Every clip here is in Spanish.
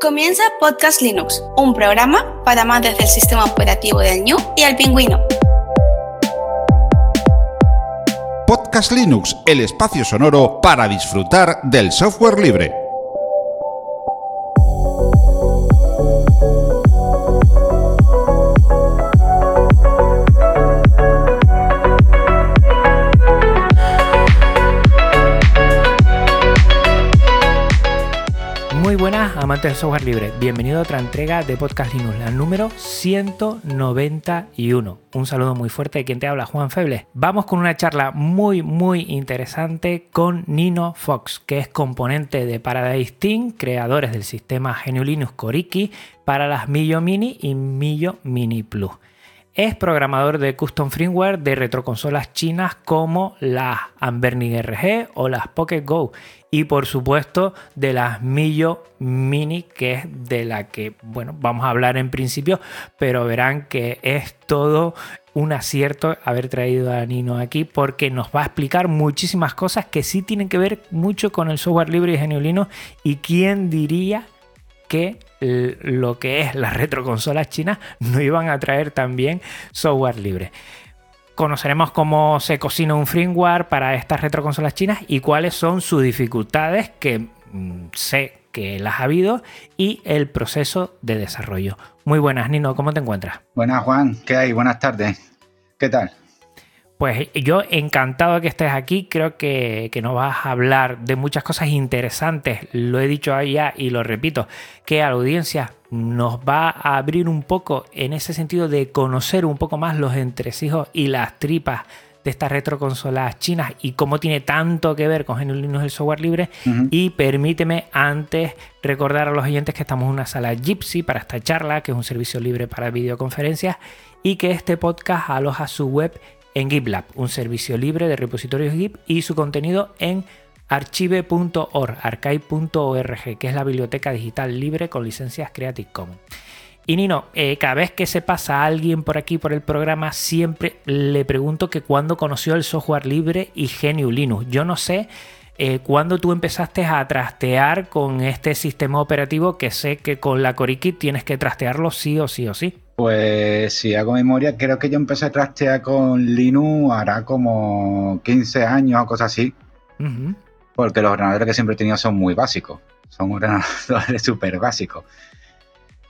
Comienza Podcast Linux, un programa para amantes del sistema operativo del New y el pingüino. Podcast Linux, el espacio sonoro para disfrutar del software libre. Amantes del software libre, bienvenido a otra entrega de Podcast Linux, la número 191. Un saludo muy fuerte de quien te habla, Juan Feble. Vamos con una charla muy, muy interesante con Nino Fox, que es componente de Paradise Team, creadores del sistema GNU Linux Coriki para las Millo Mini y Millo Mini Plus. Es programador de custom firmware de retroconsolas chinas como las Anbernic RG o las Pocket Go. Y por supuesto de las Millo Mini que es de la que bueno vamos a hablar en principio pero verán que es todo un acierto haber traído a Nino aquí porque nos va a explicar muchísimas cosas que sí tienen que ver mucho con el software libre y geniolino y quién diría que lo que es las retroconsolas chinas no iban a traer también software libre. Conoceremos cómo se cocina un firmware para estas retroconsolas chinas y cuáles son sus dificultades, que mm, sé que las ha habido, y el proceso de desarrollo. Muy buenas, Nino, ¿cómo te encuentras? Buenas, Juan, ¿qué hay? Buenas tardes. ¿Qué tal? Pues yo encantado de que estés aquí, creo que, nos vas a hablar de muchas cosas interesantes, lo he dicho allá y lo repito, que a la audiencia nos va a abrir un poco en ese sentido de conocer un poco más los entresijos y las tripas de estas retroconsolas chinas y cómo tiene tanto que ver con GNU Linux el software libre. Y permíteme antes recordar a los oyentes que estamos en una sala Gypsy para esta charla, que es un servicio libre para videoconferencias, y que este podcast aloja su web en GitLab, un servicio libre de repositorios Git y su contenido en archive.org, archive.org, que es la biblioteca digital libre con licencias Creative Commons. Y Nino, eh, cada vez que se pasa alguien por aquí por el programa, siempre le pregunto que cuándo conoció el software libre y GNU Linux. Yo no sé eh, cuándo tú empezaste a trastear con este sistema operativo que sé que con la CoriKit tienes que trastearlo sí o sí o sí. Pues si hago memoria, creo que yo empecé a trastear con Linux hará como 15 años o cosas así. Porque los ordenadores que siempre he tenido son muy básicos. Son ordenadores súper básicos.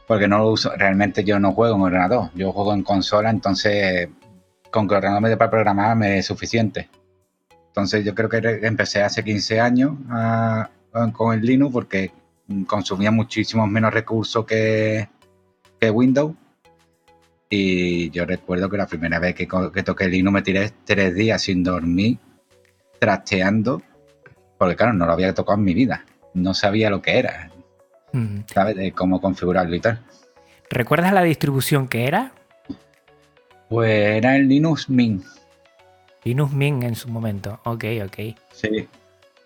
Porque no lo uso, realmente yo no juego en ordenador, yo juego en consola, entonces con que el ordenador me dé para programar me es suficiente. Entonces yo creo que empecé hace 15 años con el Linux porque consumía muchísimos menos recursos que, que Windows y yo recuerdo que la primera vez que, toqué Linux me tiré tres días sin dormir, trasteando, porque claro, no lo había tocado en mi vida. No sabía lo que era. ¿Sabes? De cómo configurarlo y tal. ¿Recuerdas la distribución que era? Pues era el Linux Mint. Linux Mint en su momento. Ok, ok. Sí.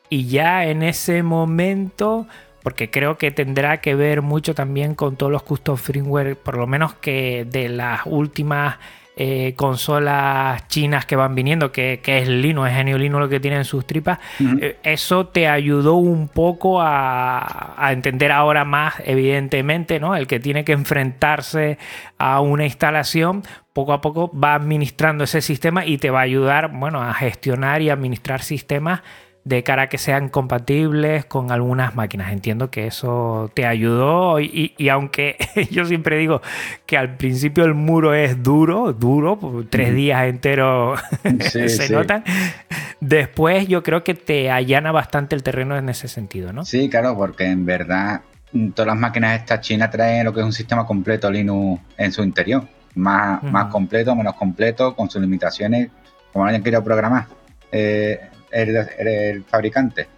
Y ya en ese momento porque creo que tendrá que ver mucho también con todos los custom firmware, por lo menos que de las últimas eh, consolas chinas que van viniendo, que, es Linux, es Genio Linux lo que tiene en sus tripas, eh, eso te ayudó un poco a, a, entender ahora más, evidentemente, ¿no? El que tiene que enfrentarse a una instalación, poco a poco va administrando ese sistema y te va a ayudar, bueno, a gestionar y administrar sistemas de cara a que sean compatibles con algunas máquinas. Entiendo que eso te ayudó y, aunque yo siempre digo que al principio el muro es duro, duro, tres días enteros se notan, después yo creo que te allana bastante el terreno en ese sentido, ¿no? Sí, claro, porque en verdad todas las máquinas estas chinas traen lo que es un sistema completo Linux en su interior. Más, más completo, menos completo, con sus limitaciones, como hayan querido programar. Eh, el, fabricante.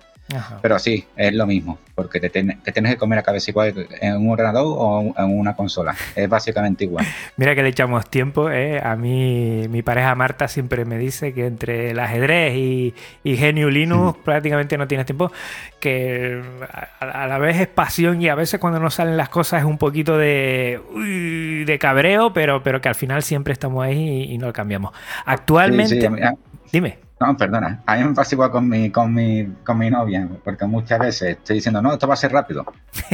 Pero sí, es lo mismo, porque te, tienes que comer la cabeza igual en un ordenador o en una consola. Es básicamente igual. Mira que le echamos tiempo. ¿eh? A mí, mi pareja Marta siempre me dice que entre el ajedrez y, y Genio Linux prácticamente no tienes tiempo. Que a, la vez es pasión y a veces cuando no salen las cosas es un poquito de, de cabreo, pero, pero que al final siempre estamos ahí y, no lo cambiamos. Actualmente. dime. No, perdona. A mí me pasa igual con mi, con mi, con mi novia, porque muchas veces estoy diciendo, no, esto va a ser rápido.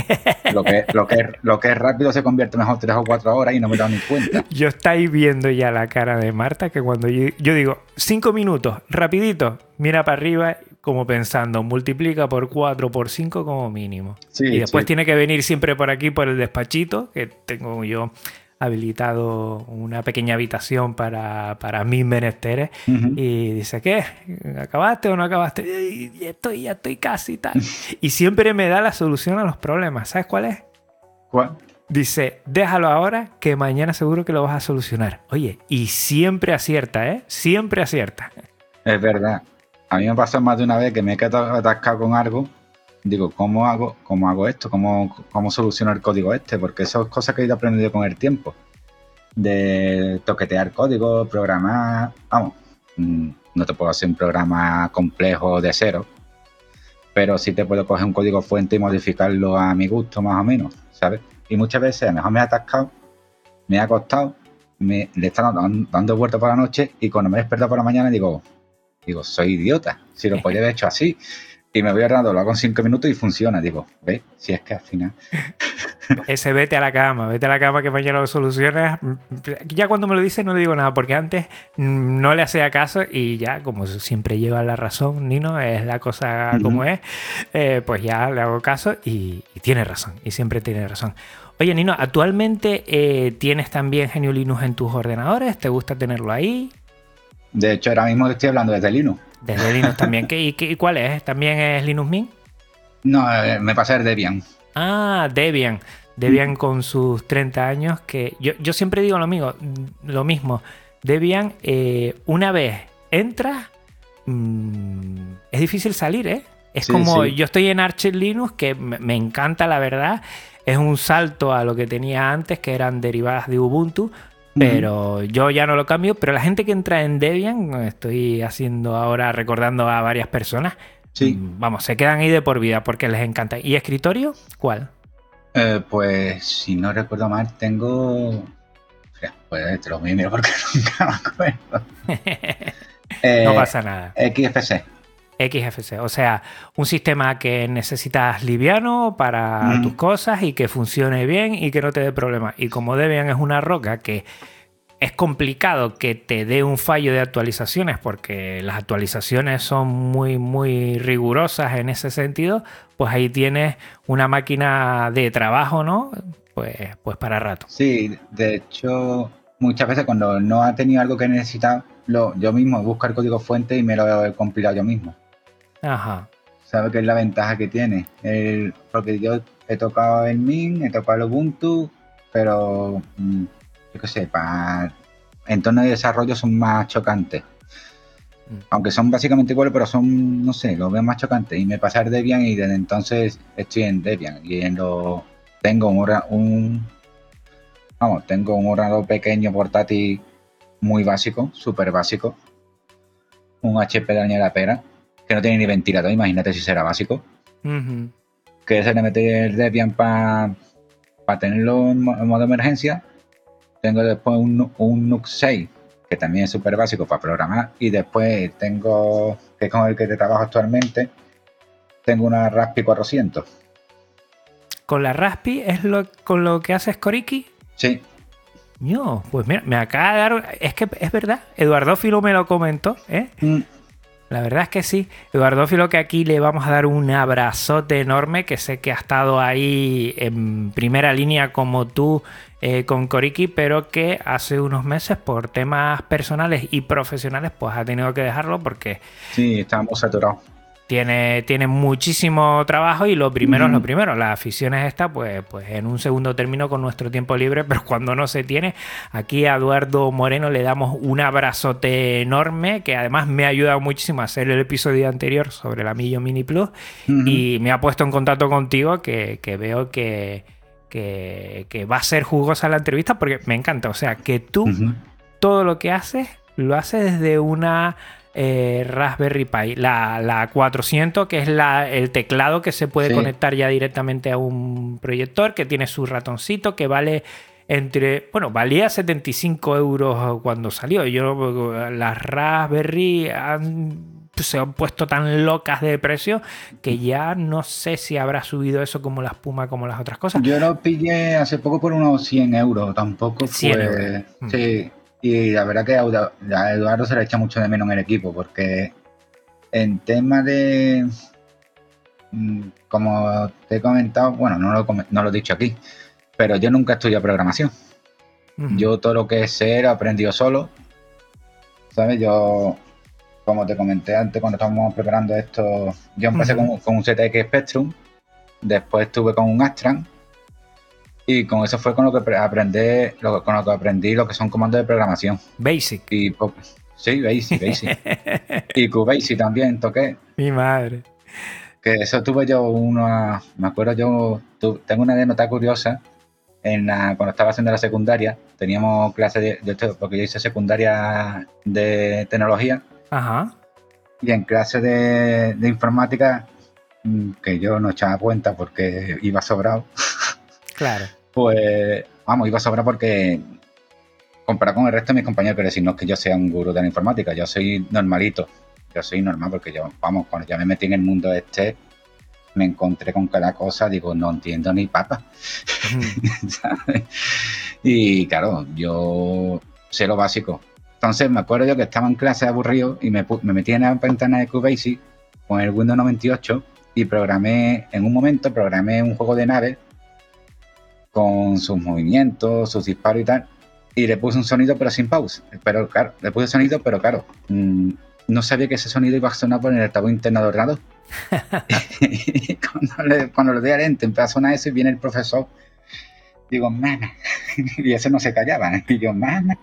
lo, que, lo, que, lo que es rápido se convierte mejor tres o cuatro horas y no me he dado ni cuenta. Yo estáis viendo ya la cara de Marta que cuando yo, yo digo, cinco minutos, rapidito, mira para arriba como pensando, multiplica por cuatro, por cinco como mínimo. y después tiene que venir siempre por aquí, por el despachito, que tengo yo habilitado una pequeña habitación para, para mis menesteres y dice, ¿qué? ¿Acabaste o no acabaste? Y estoy, ya estoy casi tal. y siempre me da la solución a los problemas. ¿Sabes cuál es? ¿Cuál? Dice, déjalo ahora que mañana seguro que lo vas a solucionar. Oye, y siempre acierta, ¿eh? Siempre acierta. Es verdad. A mí me pasó más de una vez que me he quedado atascado con algo digo, ¿cómo hago, cómo hago esto? ¿Cómo, ¿Cómo soluciono el código este? Porque eso es cosas que he ido aprendiendo con el tiempo. De toquetear código, programar. Vamos, mm, no te puedo hacer un programa complejo de cero, pero sí te puedo coger un código fuente y modificarlo a mi gusto, más o menos, ¿sabes? Y muchas veces a lo mejor me he atascado, me he acostado, me, le estado dando, dando vueltas por la noche y cuando me he despertado por la mañana digo, digo, soy idiota, si lo podía haber hecho así. Y me voy ordenando, lo hago en cinco minutos y funciona. Digo, ve, si es que al final. Ese vete a la cama, vete a la cama que mañana lo solucionas. Ya cuando me lo dice no le digo nada, porque antes no le hacía caso y ya, como siempre lleva la razón, Nino, es la cosa como es, eh, pues ya le hago caso y, tiene razón, y siempre tiene razón. Oye, Nino, ¿actualmente eh, tienes también Genio Linux en tus ordenadores? ¿Te gusta tenerlo ahí? De hecho, ahora mismo estoy hablando desde Linux. Desde Linux también. y, cuál es? ¿También es Linux Mint? No, eh, me pasa el Debian. Ah, Debian. Debian con sus 30 años, que yo, siempre digo lo mismo, lo mismo. Debian, eh, una vez entra, mm, es difícil salir, ¿eh? Es como yo estoy en Arch Linux, que me, encanta la verdad. Es un salto a lo que tenía antes, que eran derivadas de Ubuntu. Pero yo ya no lo cambio. Pero la gente que entra en Debian, estoy haciendo ahora, recordando a varias personas. Sí. Mm, vamos, se quedan ahí de por vida porque les encanta. ¿Y escritorio? ¿Cuál? Eh, pues si no recuerdo mal, tengo. Pues te lo miro porque nunca me acuerdo. no pasa nada. XFC. XFC, o sea, un sistema que necesitas liviano para tus cosas y que funcione bien y que no te dé problemas. Y como Debian es una roca que es complicado que te dé un fallo de actualizaciones porque las actualizaciones son muy muy rigurosas en ese sentido, pues ahí tienes una máquina de trabajo, ¿no? Pues, pues para rato. Sí, de hecho, muchas veces cuando no ha tenido algo que necesita, lo, yo mismo busco el código fuente y me lo he compilado yo mismo. Ajá. ¿Sabe qué es la ventaja que tiene? porque yo he tocado el Min, he tocado el Ubuntu, pero mm, yo qué sé, para entornos de desarrollo son más chocantes. Mm. Aunque son básicamente iguales, pero son, no sé, los veo más chocantes. Y me pasé a Debian y desde entonces estoy en Debian. Y en lo, tengo un, un vamos, tengo un ordenador pequeño portátil muy básico, súper básico. Un HP de la pera que no tiene ni ventilador, imagínate si será básico. Que se le mete el Debian para tenerlo en, modo emergencia. Tengo después un, un NUC 6, que también es súper básico para programar. Y después tengo, que es con el que te trabajo actualmente, tengo una Raspi 400. ¿Con la Raspi es lo, con lo que haces Coriki? Sí. No, pues mira, me acaba de dar. Es que es verdad, Eduardo Filo me lo comentó, ¿eh? Mm. La verdad es que sí. Eduardo Filo, que aquí le vamos a dar un abrazote enorme, que sé que ha estado ahí en primera línea como tú eh, con Koriki, pero que hace unos meses por temas personales y profesionales pues ha tenido que dejarlo porque... Sí, estábamos saturados tiene, tiene muchísimo trabajo y lo primero es lo primero. La afición es esta, pues, pues en un segundo término con nuestro tiempo libre, pero cuando no se tiene, aquí a Eduardo Moreno le damos un abrazote enorme que además me ha ayudado muchísimo a hacer el episodio anterior sobre la Millo Mini Plus y me ha puesto en contacto contigo que, veo que, que, va a ser jugosa la entrevista porque me encanta. O sea, que tú todo lo que haces lo haces desde una eh, Raspberry Pi, la, 400, que es el teclado que se puede conectar ya directamente a un proyector, que tiene su ratoncito, que vale entre, bueno, valía 75 euros cuando salió. Yo, las Raspberry se han puesto tan locas de precio que ya no sé si habrá subido eso como la espuma, como las otras cosas. Yo lo pillé hace poco por unos 100 euros, tampoco 100 Euros. Mm. Y la verdad que a Eduardo se le echa mucho de menos en el equipo porque en tema de Mm, como te he comentado, bueno, no lo, no lo he dicho aquí, pero yo nunca estudié programación. Yo todo lo que sé lo aprendido solo. ¿Sabes? Yo, como te comenté antes cuando estábamos preparando esto, yo empecé con, un ZX Spectrum, después estuve con un Astran, y con eso fue con lo que aprendí, lo, con lo que aprendí lo que son comandos de programación. Basic. Y, sí, Basic, Basic. y QBasic también toqué. Mi madre que eso tuve yo una, me acuerdo yo, tengo una anécdota curiosa, en la, cuando estaba haciendo la secundaria, teníamos clase de, porque yo hice secundaria de tecnología, Ajá. y en clase de, informática, mm, que yo no echaba cuenta porque iba sobrado, claro. Pues, vamos, iba sobrado porque comparado con el resto de mis compañeros, pero decir, no es que yo sea un gurú de la informática, yo soy normalito, yo soy normal porque yo, vamos, cuando ya me metí en el mundo este, me encontré con cada cosa, digo, no entiendo ni papa. y claro, yo sé lo básico. Entonces me acuerdo yo que estaba en clase aburrido y me, metí en la ventana de QBasic con el Windows 98 y programé, en un momento programé un juego de nave con sus movimientos, sus disparos y tal. Y le puse un sonido pero sin pause. Pero claro, le puse sonido, pero claro, mm, no sabía que ese sonido iba a sonar por el altavoz interno ordenador. y cuando le, cuando le doy al ente, empieza a sonar eso y viene el profesor. Digo, mana. y ese no se callaba. Y yo, mana.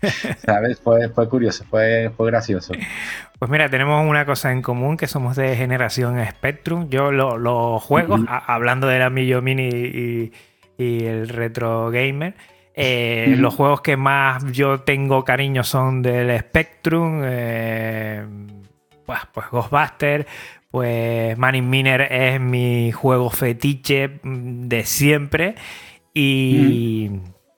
¿Sabes? Fue, fue curioso, fue, fue gracioso. Pues mira, tenemos una cosa en común, que somos de generación Spectrum. Yo los juegos, hablando de la Millo Mini y, y el Retro Gamer, eh, los juegos que más yo tengo cariño son del Spectrum, eh, pues, pues Ghostbuster, pues Man Miner es mi juego fetiche mm, de siempre y,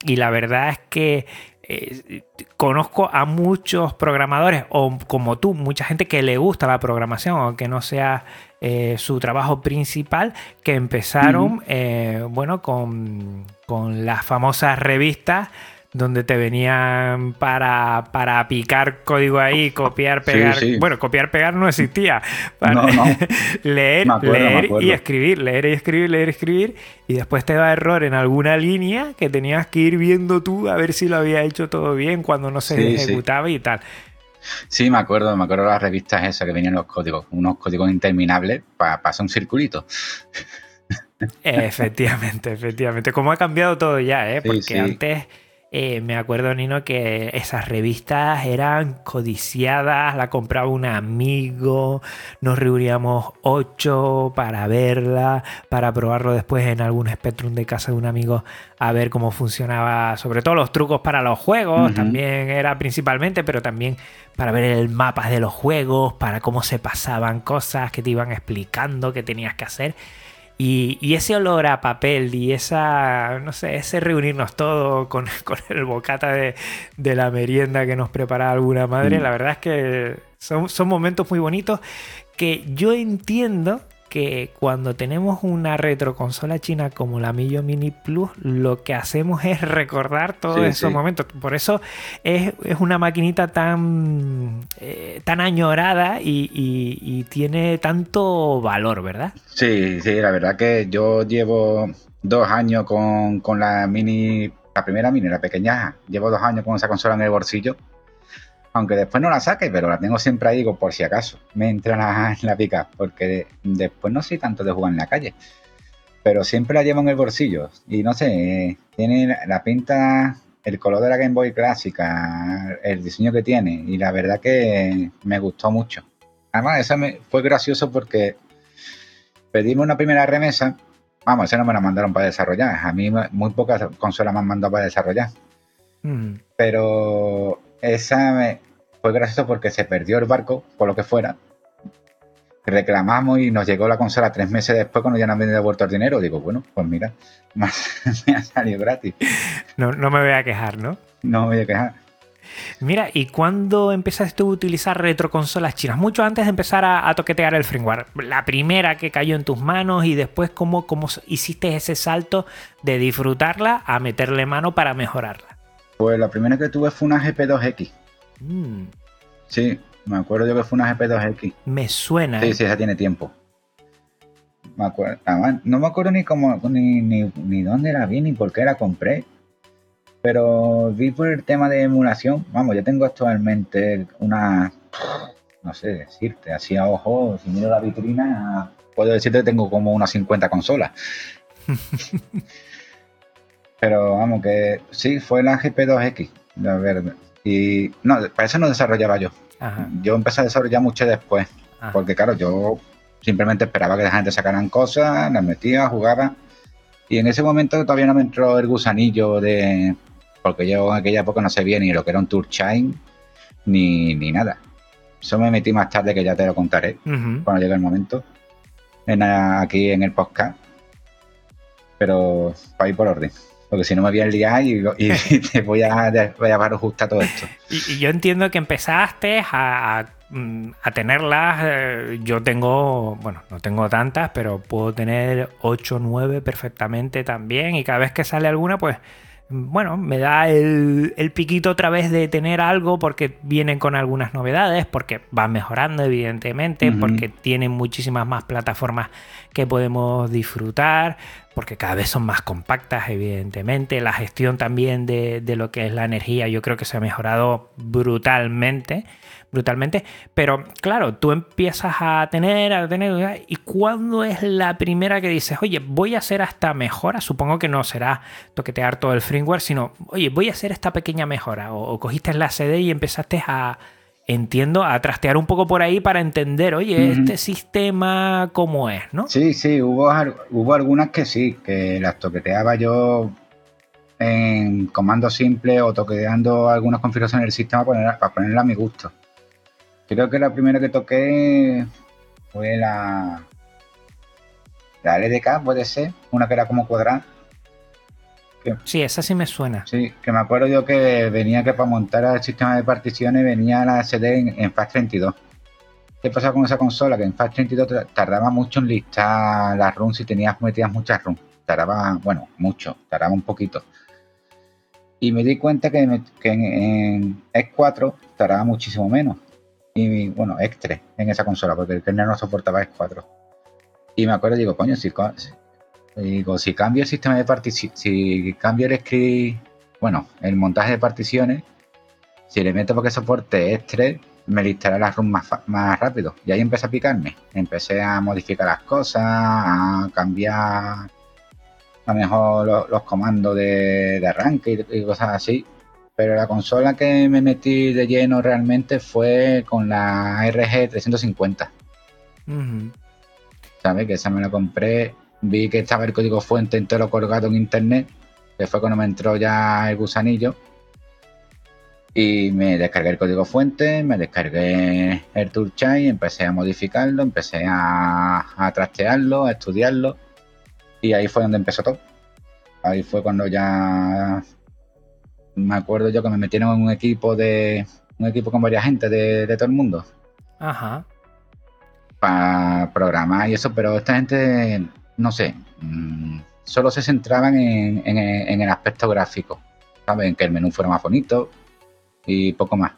y la verdad es que eh, conozco a muchos programadores, o como tú, mucha gente que le gusta la programación, aunque no sea eh, su trabajo principal, que empezaron, eh, bueno, con, con las famosas revistas donde te venían para, para picar código ahí, copiar, pegar. Bueno, copiar, pegar no existía. Para leer, leer y escribir, leer y escribir, leer y escribir. Y después te da error en alguna línea que tenías que ir viendo tú a ver si lo había hecho todo bien cuando no se ejecutaba y tal. Sí, me acuerdo, me acuerdo de las revistas esas que venían los códigos, unos códigos interminables para pasar un circulito. Efectivamente, efectivamente. Como ha cambiado todo ya, ¿eh? Porque antes eh, me acuerdo, Nino, que esas revistas eran codiciadas, la compraba un amigo, nos reuníamos ocho para verla, para probarlo después en algún Spectrum de casa de un amigo a ver cómo funcionaba, sobre todo los trucos para los juegos, también era principalmente, pero también para ver el mapa de los juegos, para cómo se pasaban cosas que te iban explicando que tenías que hacer. Y, ese olor a papel y esa, no sé, ese reunirnos todos con, el bocata de, la merienda que nos prepara alguna madre, mm. la verdad es que son, son momentos muy bonitos que yo entiendo que cuando tenemos una retroconsola china como la Millo Mini Plus, lo que hacemos es recordar todos esos momentos. Por eso es, una maquinita tan, eh, tan añorada y, tiene tanto valor, ¿verdad? Sí, sí, la verdad que yo llevo dos años con, con la Mini, la primera Mini, la pequeña, llevo dos años con esa consola en el bolsillo aunque después no la saque, pero la tengo siempre ahí, digo, por si acaso me entra la, la pica, porque después no soy tanto de jugar en la calle, pero siempre la llevo en el bolsillo y no sé, tiene la pinta, el color de la Game Boy clásica, el diseño que tiene y la verdad que me gustó mucho. Además, esa me, fue gracioso porque pedimos una primera remesa, vamos, esa no me la mandaron para desarrollar, a mí muy pocas consolas me han mandado para desarrollar. Mm. Pero esa me, fue gracioso porque se perdió el barco, por lo que fuera. reclamamos y nos llegó la consola tres meses después cuando ya nos han devuelto el dinero. Digo, bueno, pues mira, me ha salido gratis. No, no me voy a quejar, ¿no? No me voy a quejar. Mira, ¿y cuándo empezaste tú a utilizar retroconsolas chinas? Mucho antes de empezar a, toquetear el firmware. La primera que cayó en tus manos y después cómo, cómo hiciste ese salto de disfrutarla a meterle mano para mejorarla. Pues la primera que tuve fue una GP2X. Mm. Sí, me acuerdo yo que fue una GP2X. Me suena. Sí, ¿eh? sí, ya tiene tiempo. Me acuerdo, no me acuerdo ni cómo, ni, ni, ni dónde la vi, ni por qué la compré. Pero vi por el tema de emulación, vamos, yo tengo actualmente una, no sé decirte, así a ojo, si miro la vitrina, puedo decirte que tengo como unas 50 consolas. Pero vamos, que sí, fue la GP2X, la verdad. Y no, para eso no desarrollaba yo. Yo empecé a desarrollar mucho después. Porque claro, yo simplemente esperaba que la gente sacaran cosas, las metía, jugaba. Y en ese momento todavía no me entró el gusanillo de, porque yo en aquella época no sabía ni lo que era un tour chain ni, ni nada. Eso me metí más tarde, que ya te lo contaré cuando llegue el momento, en, aquí en el podcast. Pero para ir por orden. Porque si no me voy a liar y, y te voy a, voy a justo todo esto. Y, yo entiendo que empezaste a, a tenerlas. Eh, yo tengo, bueno, no tengo tantas, pero puedo tener 8 o 9 perfectamente también. Y cada vez que sale alguna, pues bueno, me da el, piquito otra vez de tener algo porque vienen con algunas novedades, porque van mejorando evidentemente, porque tienen muchísimas más plataformas que podemos disfrutar, porque cada vez son más compactas evidentemente, la gestión también de, de lo que es la energía yo creo que se ha mejorado brutalmente brutalmente. Pero claro, tú empiezas a tener, a tener, y cuando es la primera que dices, oye, voy a hacer esta mejora, supongo que no será toquetear todo el firmware, sino, oye, voy a hacer esta pequeña mejora, o, cogiste la CD y empezaste a, entiendo, a trastear un poco por ahí para entender, oye, este sistema cómo es, ¿no? Sí, sí, hubo, hubo algunas que sí, que las toqueteaba yo en comando simple o toqueteando algunas configuraciones del sistema para, para ponerla a mi gusto. Creo que la primera que toqué fue la. La LDK, puede ser, una que era como cuadrada. sí, esa sí me suena. Sí, que me acuerdo yo que venía que para montar el sistema de particiones venía la CD en, en FAT32. ¿Qué pasa con esa consola? Que en FAT32 tardaba mucho en listar las runs si tenías metidas muchas runs. Tardaba, bueno, mucho, tardaba un poquito. Y me di cuenta que, en, en X4 tardaba muchísimo menos y bueno, X3 en esa consola, porque el kernel no soportaba X4. Y me acuerdo, digo, coño, si, digo, si cambio el sistema de particiones, si cambio el script, bueno, el montaje de particiones, si le meto porque soporte X3, me listará la ROM más, más rápido. Y ahí empecé a picarme. Empecé a modificar las cosas, a cambiar a lo mejor los, comandos de, arranque y cosas así. Pero la consola que me metí de lleno realmente fue con la RG 350. ¿Sabes? Que esa me la compré. Vi que estaba el código fuente entero colgado en internet. Que fue cuando me entró ya el gusanillo. Y me descargué el código fuente, me descargué el Toolchain, empecé a modificarlo, empecé a, a trastearlo, a estudiarlo. Y ahí fue donde empezó todo. Ahí fue cuando ya me acuerdo yo que me metieron en un equipo de un equipo con varias gente de, todo el mundo. Ajá. Para programar y eso, pero esta gente, no sé, mm, solo se centraban en, el aspecto gráfico, ¿sabes? En que el menú fuera más bonito y poco más.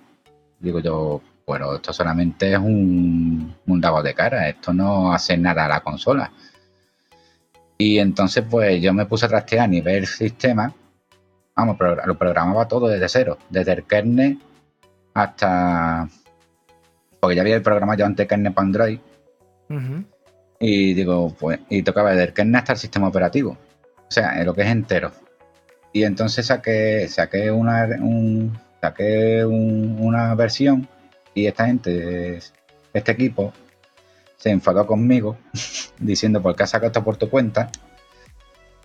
Digo yo, bueno, esto solamente es un, un de cara, esto no hace nada a la consola. Y entonces, pues yo me puse a trastear a nivel sistema vamos, lo programaba todo desde cero, desde el kernel hasta. Porque ya había el programa yo antes kernel para Android. Y digo, pues, y tocaba desde el kernel hasta el sistema operativo. O sea, lo que es entero. Y entonces saqué, saqué una, un, saqué una versión y esta gente, este equipo, se enfadó conmigo diciendo, ¿por qué has sacado esto por tu cuenta?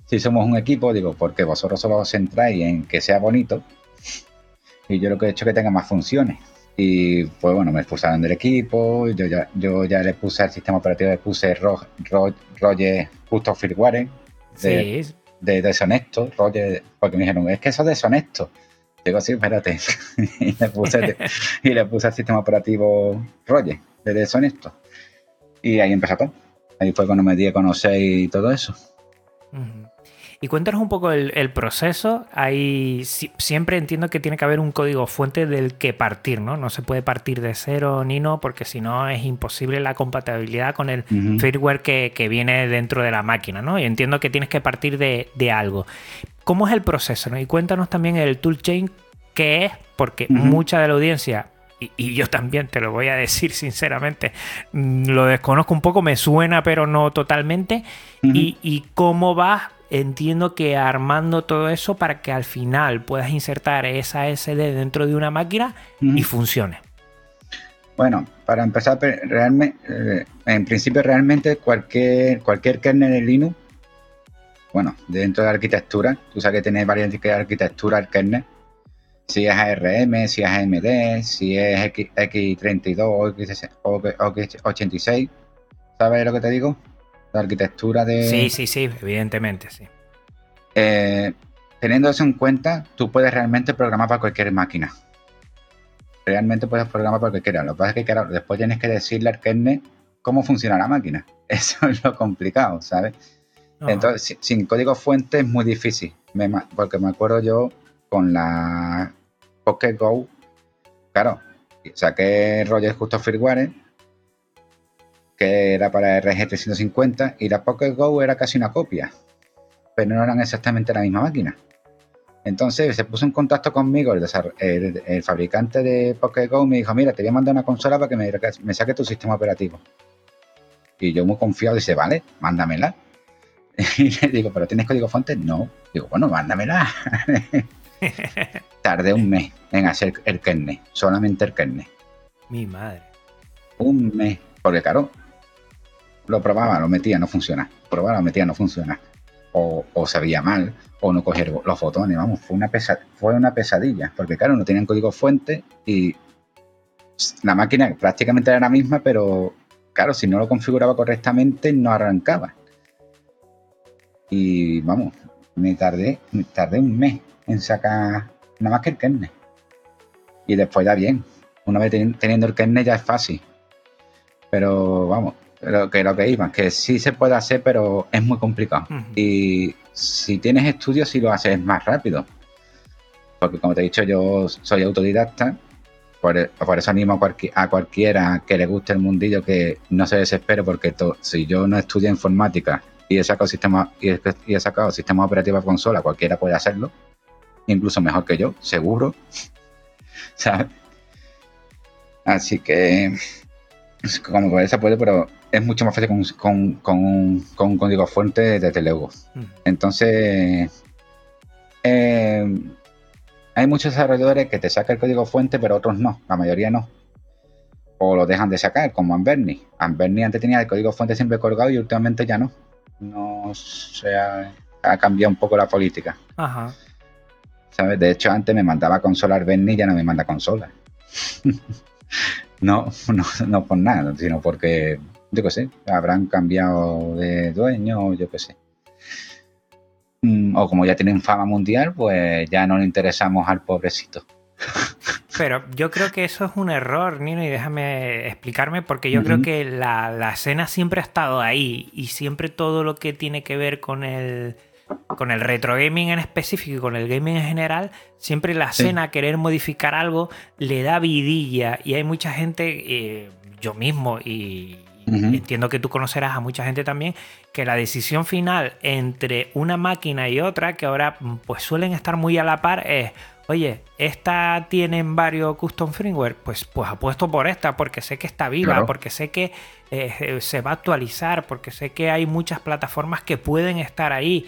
Si somos un equipo, digo, porque vosotros solo os centráis en que sea bonito y yo lo que he hecho es que tenga más funciones. Y pues bueno, me expulsaron del equipo, yo ya, yo ya le puse al sistema operativo, le puse Roger Justo Firmware de, de deshonesto, Roger, porque me dijeron, es que eso es deshonesto. Digo, sí, espérate. y, le puse, y le puse al sistema operativo Roger de deshonesto. Y ahí empezó todo. Ahí fue cuando me di a conocer y todo eso. Y cuéntanos un poco el, proceso. Ahí siempre entiendo que tiene que haber un código fuente del que partir, ¿no? No se puede partir de cero ni no, porque si no es imposible la compatibilidad con el firmware que, viene dentro de la máquina, ¿no? Y entiendo que tienes que partir de, algo. ¿Cómo es el proceso? Y cuéntanos también el toolchain, qué es, porque mucha de la audiencia y, yo también te lo voy a decir sinceramente, mm, lo desconozco un poco, me suena pero no totalmente, y, y, cómo vas entiendo que armando todo eso para que al final puedas insertar esa SD dentro de una máquina y funcione. Bueno, para empezar, realmente, eh, en principio realmente cualquier, cualquier kernel de Linux, bueno, dentro de la arquitectura, tú sabes que tiene varias arquitecturas el kernel, si es ARM, si es AMD, si es X, 32 o X86, ¿sabes lo que te digo? La arquitectura de... Sí, sí, sí, evidentemente, sí. Eh, teniendo eso en cuenta, tú puedes realmente programar para cualquier máquina. Realmente puedes programar para cualquiera. Lo que pasa es que después tienes que decirle al kernel cómo funciona la máquina. Eso es lo complicado, ¿sabes? Entonces, sin código fuente es muy difícil. porque me acuerdo yo con la Pocket Go, claro, saqué Roger Justo Firmware que era para RG350 y la Pocket Go era casi una copia, pero no eran exactamente la misma máquina. Entonces se puso en contacto conmigo el, fabricante de Pocket Go me dijo, mira, te voy a mandar una consola para que me, saque tu sistema operativo. Y yo muy confiado dice, vale, mándamela. Y le digo, ¿pero tienes código fuente? No. Digo, bueno, mándamela. Tardé un mes en hacer el kernel, solamente el kernel. Mi madre. Un mes. Porque claro, lo probaba, lo metía, no funciona. Probaba, lo metía, no funciona. O, o se veía mal, o no cogía los fotones. Vamos, fue una, fue una pesadilla. Porque, claro, no tenían código fuente y la máquina prácticamente era la misma, pero, claro, si no lo configuraba correctamente, no arrancaba. Y, vamos, me tardé, me tardé un mes en sacar nada más que el kernel. Y después da bien. Una vez teniendo el kernel ya es fácil. Pero vamos, lo que lo que iba, que sí se puede hacer, pero es muy complicado. Y si tienes estudios, sí lo haces más rápido. Porque como te he dicho, yo soy autodidacta, por, eso animo a, cualquiera que le guste el mundillo que no se desespere, porque si yo no estudio informática y he sacado sistema y he, sacado sistema operativo a consola, cualquiera puede hacerlo, incluso mejor que yo, seguro. ¿Sabes? Así que como puede se puede, pero es mucho más fácil con, con, un código fuente desde luego. Mm. Entonces, eh, hay muchos desarrolladores que te sacan el código fuente, pero otros no, la mayoría no. O lo dejan de sacar, como Amberni. Amberni antes tenía el código fuente siempre colgado y últimamente ya no. No se ha, cambiado un poco la política. Ajá. ¿Sabes? De hecho, antes me mandaba consola Amberni y ya no me manda consola. no, no, no por nada, sino porque yo qué sé, habrán cambiado de dueño, yo qué sé. Mm, o como ya tienen fama mundial, pues ya no le interesamos al pobrecito. Pero yo creo que eso es un error, Nino, y déjame explicarme, porque yo creo que la, la, escena siempre ha estado ahí y siempre todo lo que tiene que ver con el, con el retro gaming en específico y con el gaming en general, siempre la escena, querer modificar algo, le da vidilla y hay mucha gente, eh, yo mismo y, entiendo que tú conocerás a mucha gente también, que la decisión final entre una máquina y otra, que ahora pues suelen estar muy a la par, es, oye, esta tiene varios custom firmware, pues, pues apuesto por esta porque sé que está viva, porque sé que eh, se va a actualizar, porque sé que hay muchas plataformas que pueden estar ahí.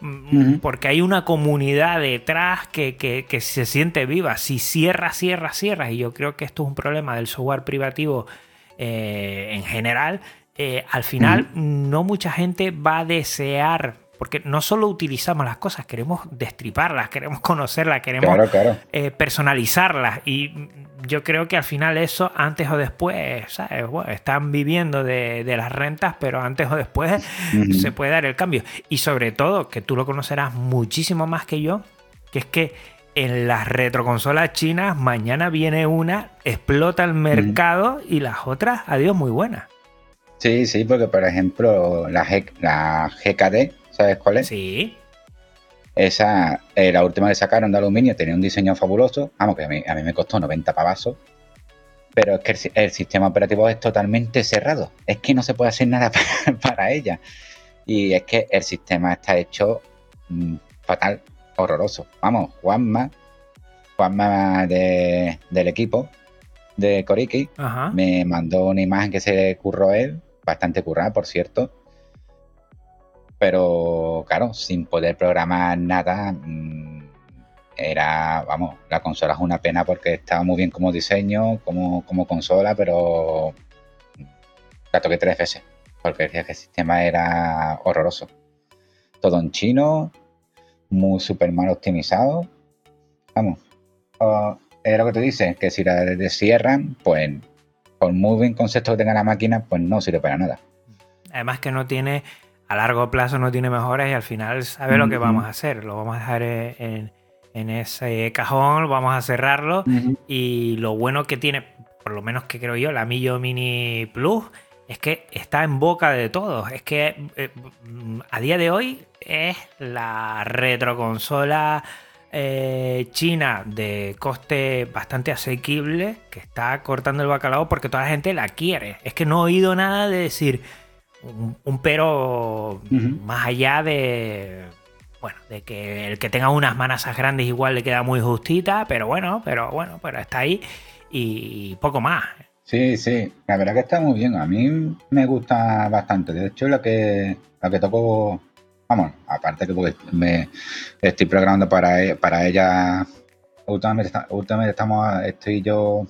Mm, porque hay una comunidad detrás que, que, se siente viva. Si cierra, cierra, cierra. Y yo creo que esto es un problema del software privativo eh, en general, eh, al final no mucha gente va a desear, porque no solo utilizamos las cosas, queremos destriparlas, queremos conocerlas, queremos eh, personalizarlas. Y yo creo que al final eso, antes o después, ¿sabes? están viviendo de, las rentas, pero antes o después se puede dar el cambio. Y sobre todo, que tú lo conocerás muchísimo más que yo, que es que en las retroconsolas chinas mañana viene una, explota el mercado y las otras, adiós, muy buenas. Sí, sí, porque por ejemplo la, la GKD, ¿sabes cuál es? Sí. Esa, eh, la última que sacaron de aluminio, tenía un diseño fabuloso. Vamos, que a mí, me costó 90 pavazos. Pero es que el, sistema operativo es totalmente cerrado. Es que no se puede hacer nada para, ella. Y es que el sistema está hecho mm, fatal, horroroso. Vamos, Juanma, Juanma de, del equipo de Koriki, me mandó una imagen que se curró él, bastante currada, por cierto pero claro, sin poder programar nada, mm, era, vamos, la consola es una pena porque estaba muy bien como diseño, como, como consola, pero la toqué tres veces porque decía que el sistema era horroroso. Todo en chino, muy súper mal optimizado. Vamos, era lo que te dices, que si la descierran, pues por muy buen concepto que tenga la máquina, pues no sirve para nada. Además que no tiene a largo plazo no tiene mejoras y al final sabe lo que vamos a hacer. Lo vamos a dejar en, ese cajón, vamos a cerrarlo y lo bueno que tiene, por lo menos que creo yo, la Millo Mini Plus, es que está en boca de todos. Es que eh, a día de hoy es la retroconsola eh, china de coste bastante asequible que está cortando el bacalao porque toda la gente la quiere. Es que no he oído nada de decir un, pero más allá de. Bueno, de que el que tenga unas manazas grandes igual le queda muy justita, pero bueno, pero bueno, pero está ahí y poco más. Sí, sí, la verdad que está muy bien. A mí me gusta bastante. De hecho, lo que, lo que toco, vamos, aparte que me estoy programando para, para ella, últimamente, últimamente estamos, estoy yo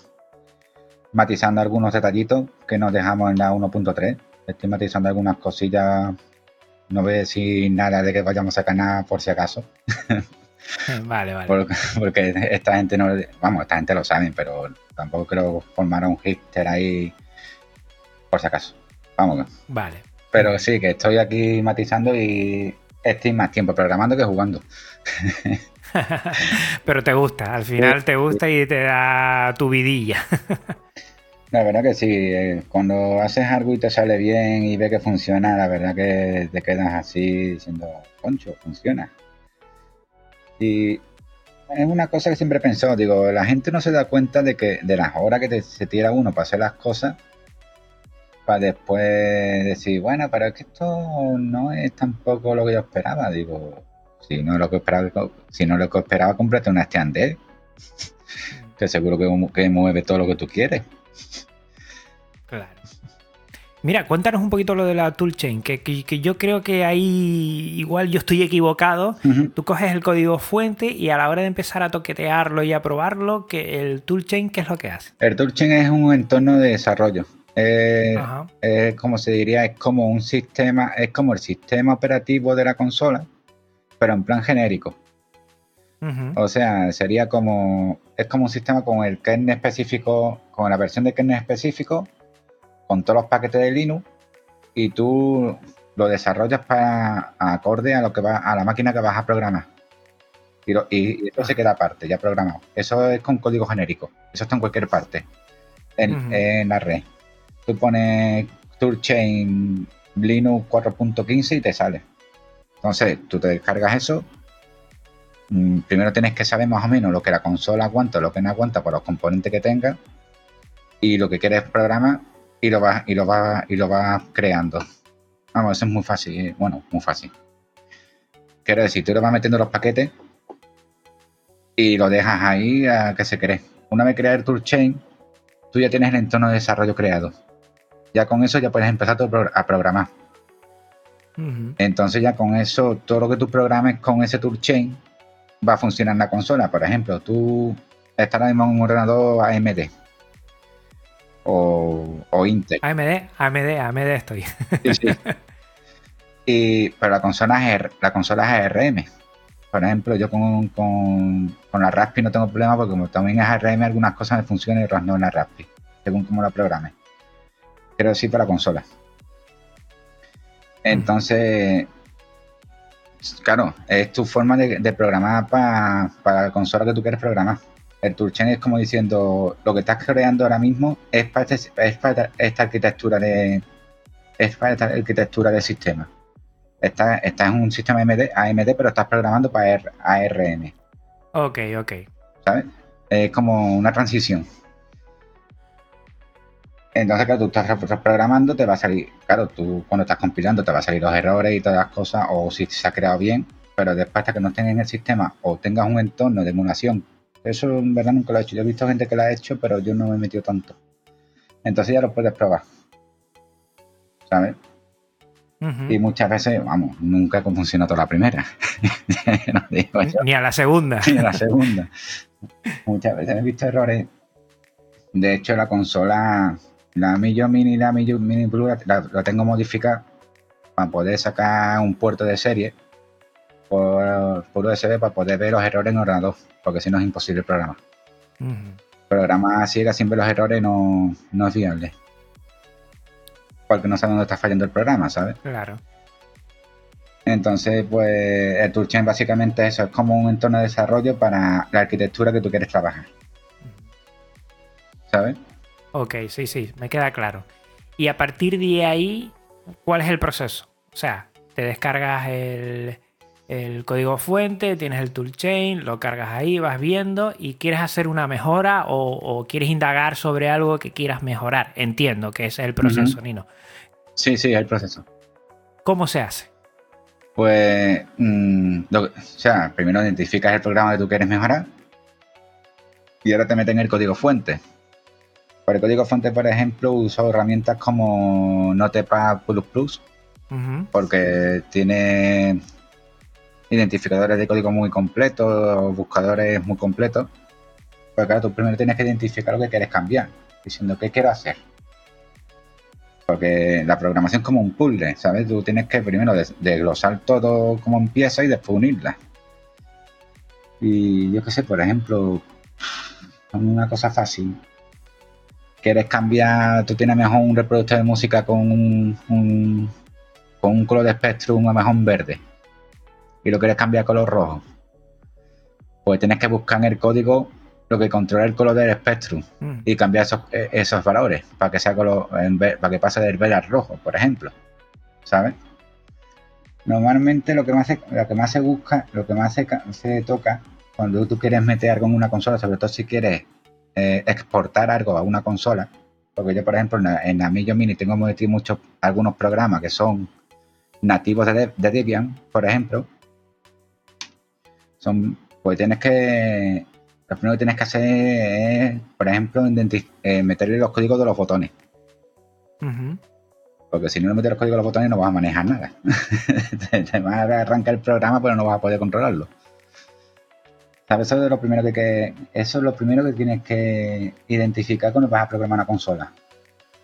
matizando algunos detallitos que nos dejamos en la 1.3 Estoy matizando algunas cosillas. No voy a decir nada de que vayamos a sacar por si acaso. Vale, vale. Porque, esta gente no. Vamos, esta gente lo sabe, pero tampoco creo formar un hipster ahí por si acaso. Vamos. Vale. Pero sí, que estoy aquí matizando y estoy más tiempo programando que jugando. pero te gusta, al final te gusta y te da tu vidilla. La verdad que sí, eh, cuando haces algo y te sale bien y ves que funciona, la verdad que te quedas así diciendo, concho, funciona. Y es una cosa que siempre he pensado, digo, la gente no se da cuenta de que de las horas que se tira uno para hacer las cosas, para después decir, bueno, pero es que esto no es tampoco lo que yo esperaba. Digo, si no lo que esperaba, si no lo que esperaba, cómprate una stand que seguro que, que mueve todo lo que tú quieres. Mira, cuéntanos un poquito lo de la toolchain, que, que, yo creo que ahí igual yo estoy equivocado. Tú coges el código fuente y a la hora de empezar a toquetearlo y a probarlo, que el toolchain, ¿qué es lo que hace? El toolchain es un entorno de desarrollo. Es, como se diría, es como un sistema, es como el sistema operativo de la consola, pero en plan genérico. O sea, sería como, es como un sistema con el kernel específico, con la versión de kernel específico, con todos los paquetes de Linux, y tú lo desarrollas para acorde a lo que va, a la máquina que vas a programar. Y, eso se queda aparte, ya programado. Eso es con código genérico. Eso está en cualquier parte. En, en la red. Tú pones Toolchain Linux 4.15 y te sale. Entonces, tú te descargas eso, Mm, primero tienes que saber más o menos lo que la consola aguanta, lo que no aguanta por los componentes que tenga y lo que quieres programar y lo vas y lo vas y lo vas creando. Vamos, eso es muy fácil, eh, bueno, muy fácil. Quiero decir, tú le vas metiendo los paquetes y lo dejas ahí a que se cree. Una vez creado el toolchain, tú ya tienes el entorno de desarrollo creado. Ya con eso ya puedes empezar a programar. Entonces ya con eso, todo lo que tú programes con ese toolchain va a funcionar en la consola. Por ejemplo, tú estás ahora mismo en un ordenador AMD o, o Intel. AMD, AMD, AMD estoy. Sí, sí. Y, pero la consola es, la consola es ARM. por ejemplo, yo con, con, la Raspi no tengo problema porque como también es ARM, algunas cosas me funcionan y otras no en la Raspi, según cómo la programe. Quiero decir para consolas. Entonces, claro, es tu forma de, programar para la consola que tú quieres programar. El toolchain es como diciendo, lo que estás creando ahora mismo es para, este, esta arquitectura de es para esta arquitectura del sistema. Estás está en un sistema AMD, AMD, pero estás programando para ARM. Ok, ok. ¿Sabes? Es como una transición. Entonces, claro, tú estás programando, te va a salir, claro, tú cuando estás compilando te va a salir los errores y todas las cosas, o si se ha creado bien, pero después hasta que no estés en el sistema o tengas un entorno de emulación, eso en verdad nunca lo he hecho. Yo he visto gente que lo ha hecho, pero yo no me he metido tanto. Entonces ya lo puedes probar. ¿Sabes? Y muchas veces, vamos, nunca funcionado la primera. Ni a la segunda. Ni a la segunda. muchas veces he visto errores. De hecho, la consola la Millo Mini y la Millo Mini Blue la, tengo modificada para poder sacar un puerto de serie por, por USB para poder ver los errores en ordenador, porque si no es imposible el programa. Programar así sin ver los errores no, no es viable. Porque no sabe dónde está fallando el programa, ¿sabes? Claro. Entonces, pues el toolchain básicamente eso, es como un entorno de desarrollo para la arquitectura que tú quieres trabajar. ¿Sabes? Ok, sí, sí, me queda claro. Y a partir de ahí, ¿cuál es el proceso? O sea, te descargas el, código fuente, tienes el toolchain, lo cargas ahí, vas viendo y quieres hacer una mejora o, quieres indagar sobre algo que quieras mejorar. Entiendo que ese es el proceso, Nino. Sí, sí, es el proceso. ¿Cómo se hace? Pues, mm, o sea, primero identificas el programa que tú quieres mejorar y ahora te meten el código fuente. Para el código fuente, por ejemplo, uso herramientas como Notepad++, porque tiene identificadores de código muy completos, buscadores muy completos. Pues claro, tú primero tienes que identificar lo que quieres cambiar, diciendo qué quiero hacer. Porque la programación es como un puzzle, ¿sabes? Tú tienes que primero desglosar todo como empieza y después unirla. Y yo qué sé, por ejemplo, una cosa fácil quieres cambiar, tú tienes mejor un reproductor de música con un, con un color de Spectrum a mejor verde y lo quieres cambiar a color rojo, pues tienes que buscar en el código lo que controla el color del Spectrum mm. y cambiar esos, e, esos, valores para que sea color, para que pase del verde al rojo, por ejemplo, ¿sabes? Normalmente lo que más se, lo que más se busca, lo que más se, se toca cuando tú quieres meter algo en una consola, sobre todo si quieres eh, exportar algo a una consola, porque yo, por ejemplo, en la, Mini tengo metido muchos, algunos programas que son nativos de, Debian, por ejemplo. Son, pues tienes que, lo primero que tienes que hacer es, por ejemplo, eh, meterle los códigos de los botones. Porque si no le metes los códigos de los botones no vas a manejar nada. te, te vas a arrancar el programa, pero no vas a poder controlarlo. Eso es lo primero que, eso es lo primero que tienes que identificar cuando vas a programar una consola.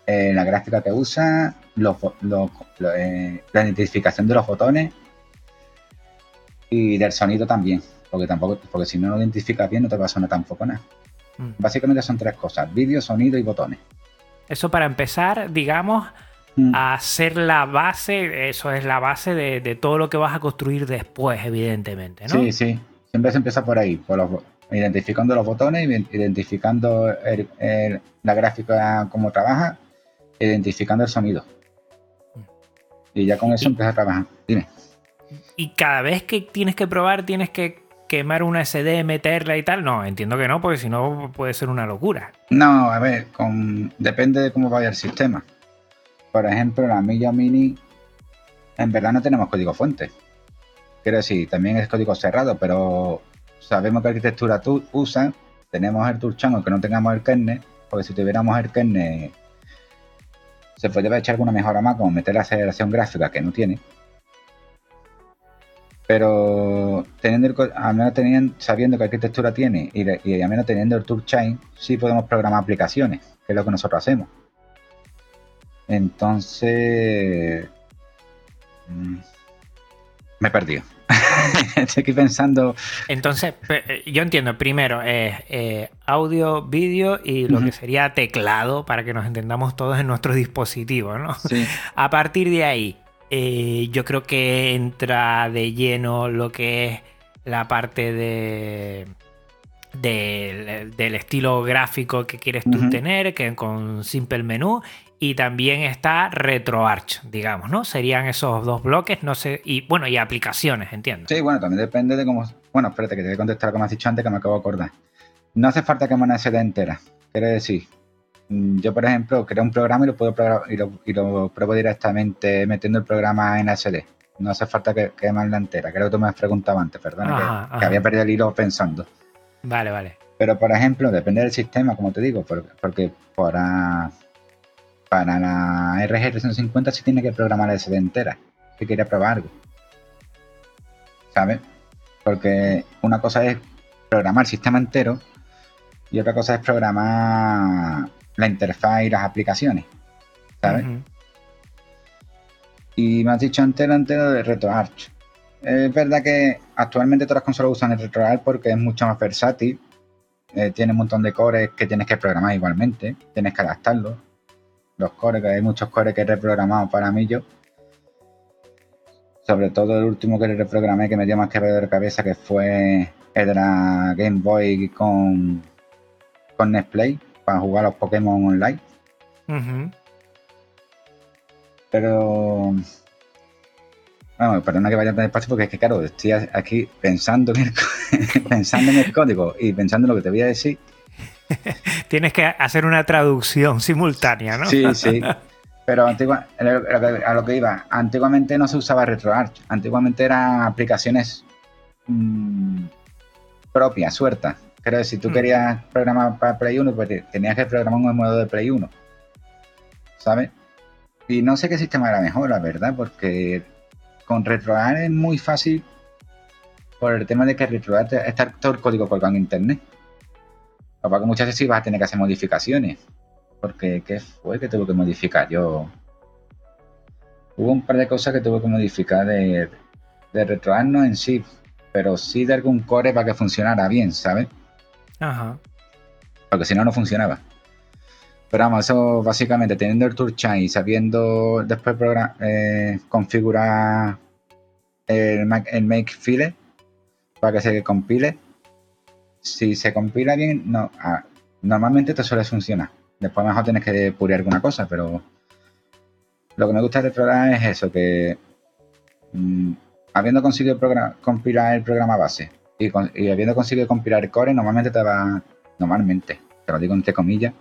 Eh, la gráfica que usa, eh, la identificación de los botones y del sonido también. Porque tampoco, porque si no lo identificas bien no te va a sonar tampoco nada. Mm. Básicamente son tres cosas: vídeo, sonido y botones. Eso para empezar, digamos, mm. a hacer la base, eso es la base de, de, todo lo que vas a construir después, evidentemente, ¿no? Sí, sí. Siempre se empieza por ahí, identificando los botones, identificando la gráfica cómo trabaja, identificando el sonido. Y ya con eso empieza a trabajar. Dime. Y cada vez que tienes que probar, tienes que quemar una SD, meterla y tal. No, entiendo que no, porque si no puede ser una locura. No, a ver, depende de cómo vaya el sistema. Por ejemplo, la Milla Mini, en verdad no tenemos código fuente. Quiero decir, también es código cerrado, pero sabemos qué arquitectura tú usas, tenemos el toolchain, aunque no tengamos el kernel, porque si tuviéramos el kernel se puede echar alguna mejora más, como meter la aceleración gráfica que no tiene. Pero teniendo el, al menos teniendo, sabiendo qué arquitectura tiene y, y al menos teniendo el toolchain, sí podemos programar aplicaciones, que es lo que nosotros hacemos. Entonces, mm, me he perdido. estoy aquí pensando. Entonces, eh, yo entiendo, primero es eh, audio, vídeo y lo que sería teclado para que nos entendamos todos en nuestros dispositivos, ¿no? Sí. A partir de ahí, eh, yo creo que entra de lleno lo que es la parte de del, estilo gráfico que quieres tú tener, que con Simple Menú, y también está RetroArch, digamos, ¿no? Serían esos dos bloques, no sé, y bueno, y aplicaciones, entiendo. Sí, bueno, también depende de cómo. Bueno, espérate, que te voy a contestar como has dicho antes, que me acabo de acordar. No hace falta que SD entera. Quiere decir, yo, por ejemplo, creo un programa y lo puedo y lo, y lo pruebo directamente metiendo el programa en SD. No hace falta que, que la entera. Creo que tú me has preguntado antes, perdona, que, que, había perdido el hilo pensando. Vale, vale. Pero, por ejemplo, depende del sistema, como te digo, porque, para, para la RG350 sí tiene que programar la SD entera, si quiere probar algo. ¿Sabes? Porque una cosa es programar el sistema entero y otra cosa es programar la interfaz y las aplicaciones. ¿Sabes? Y me has dicho entero, entero de RetroArch. Es verdad que actualmente todas las consolas usan el RetroArch porque es mucho más versátil eh, tiene un montón de cores que tienes que programar igualmente, tienes que adaptarlos. Los cores, que hay muchos cores que he reprogramado para mí yo. Sobre todo el último que reprogramé que me dio más que de cabeza, que fue el de la Game Boy con, con Netplay para jugar los Pokémon online. Pero Vamos, perdona que vaya tan despacio porque es que, claro, estoy aquí pensando en, el, pensando en el código y pensando en lo que te voy a decir. Tienes que hacer una traducción simultánea, ¿no? Sí, sí. Pero antigua, a lo que iba, antiguamente no se usaba RetroArch. Antiguamente eran aplicaciones mm, propias, sueltas. Creo si tú mm. querías programar para Play 1, pues tenías que programar un modo de Play 1. ¿Sabes? Y no sé qué sistema era mejor, la verdad, porque con RetroArch es muy fácil por el tema de que RetroArch está todo el código colgado en internet. Papá, que muchas veces sí vas a tener que hacer modificaciones. Porque, ¿qué fue que tuve que modificar? Yo. Hubo un par de cosas que tuve que modificar de, de RetroArch, no en sí, pero sí de algún core para que funcionara bien, ¿sabes? Ajá. Porque si no, no funcionaba. Pero vamos, eso básicamente teniendo el toolchain y sabiendo después eh, configurar el, make file para que se compile. Si se compila bien, no, ah, normalmente esto suele funcionar. Después mejor tienes que pulir alguna cosa, pero lo que me gusta de programa es eso, que mm, habiendo conseguido compilar el programa base y, y, habiendo conseguido compilar core, normalmente te va, normalmente, te lo digo entre comillas,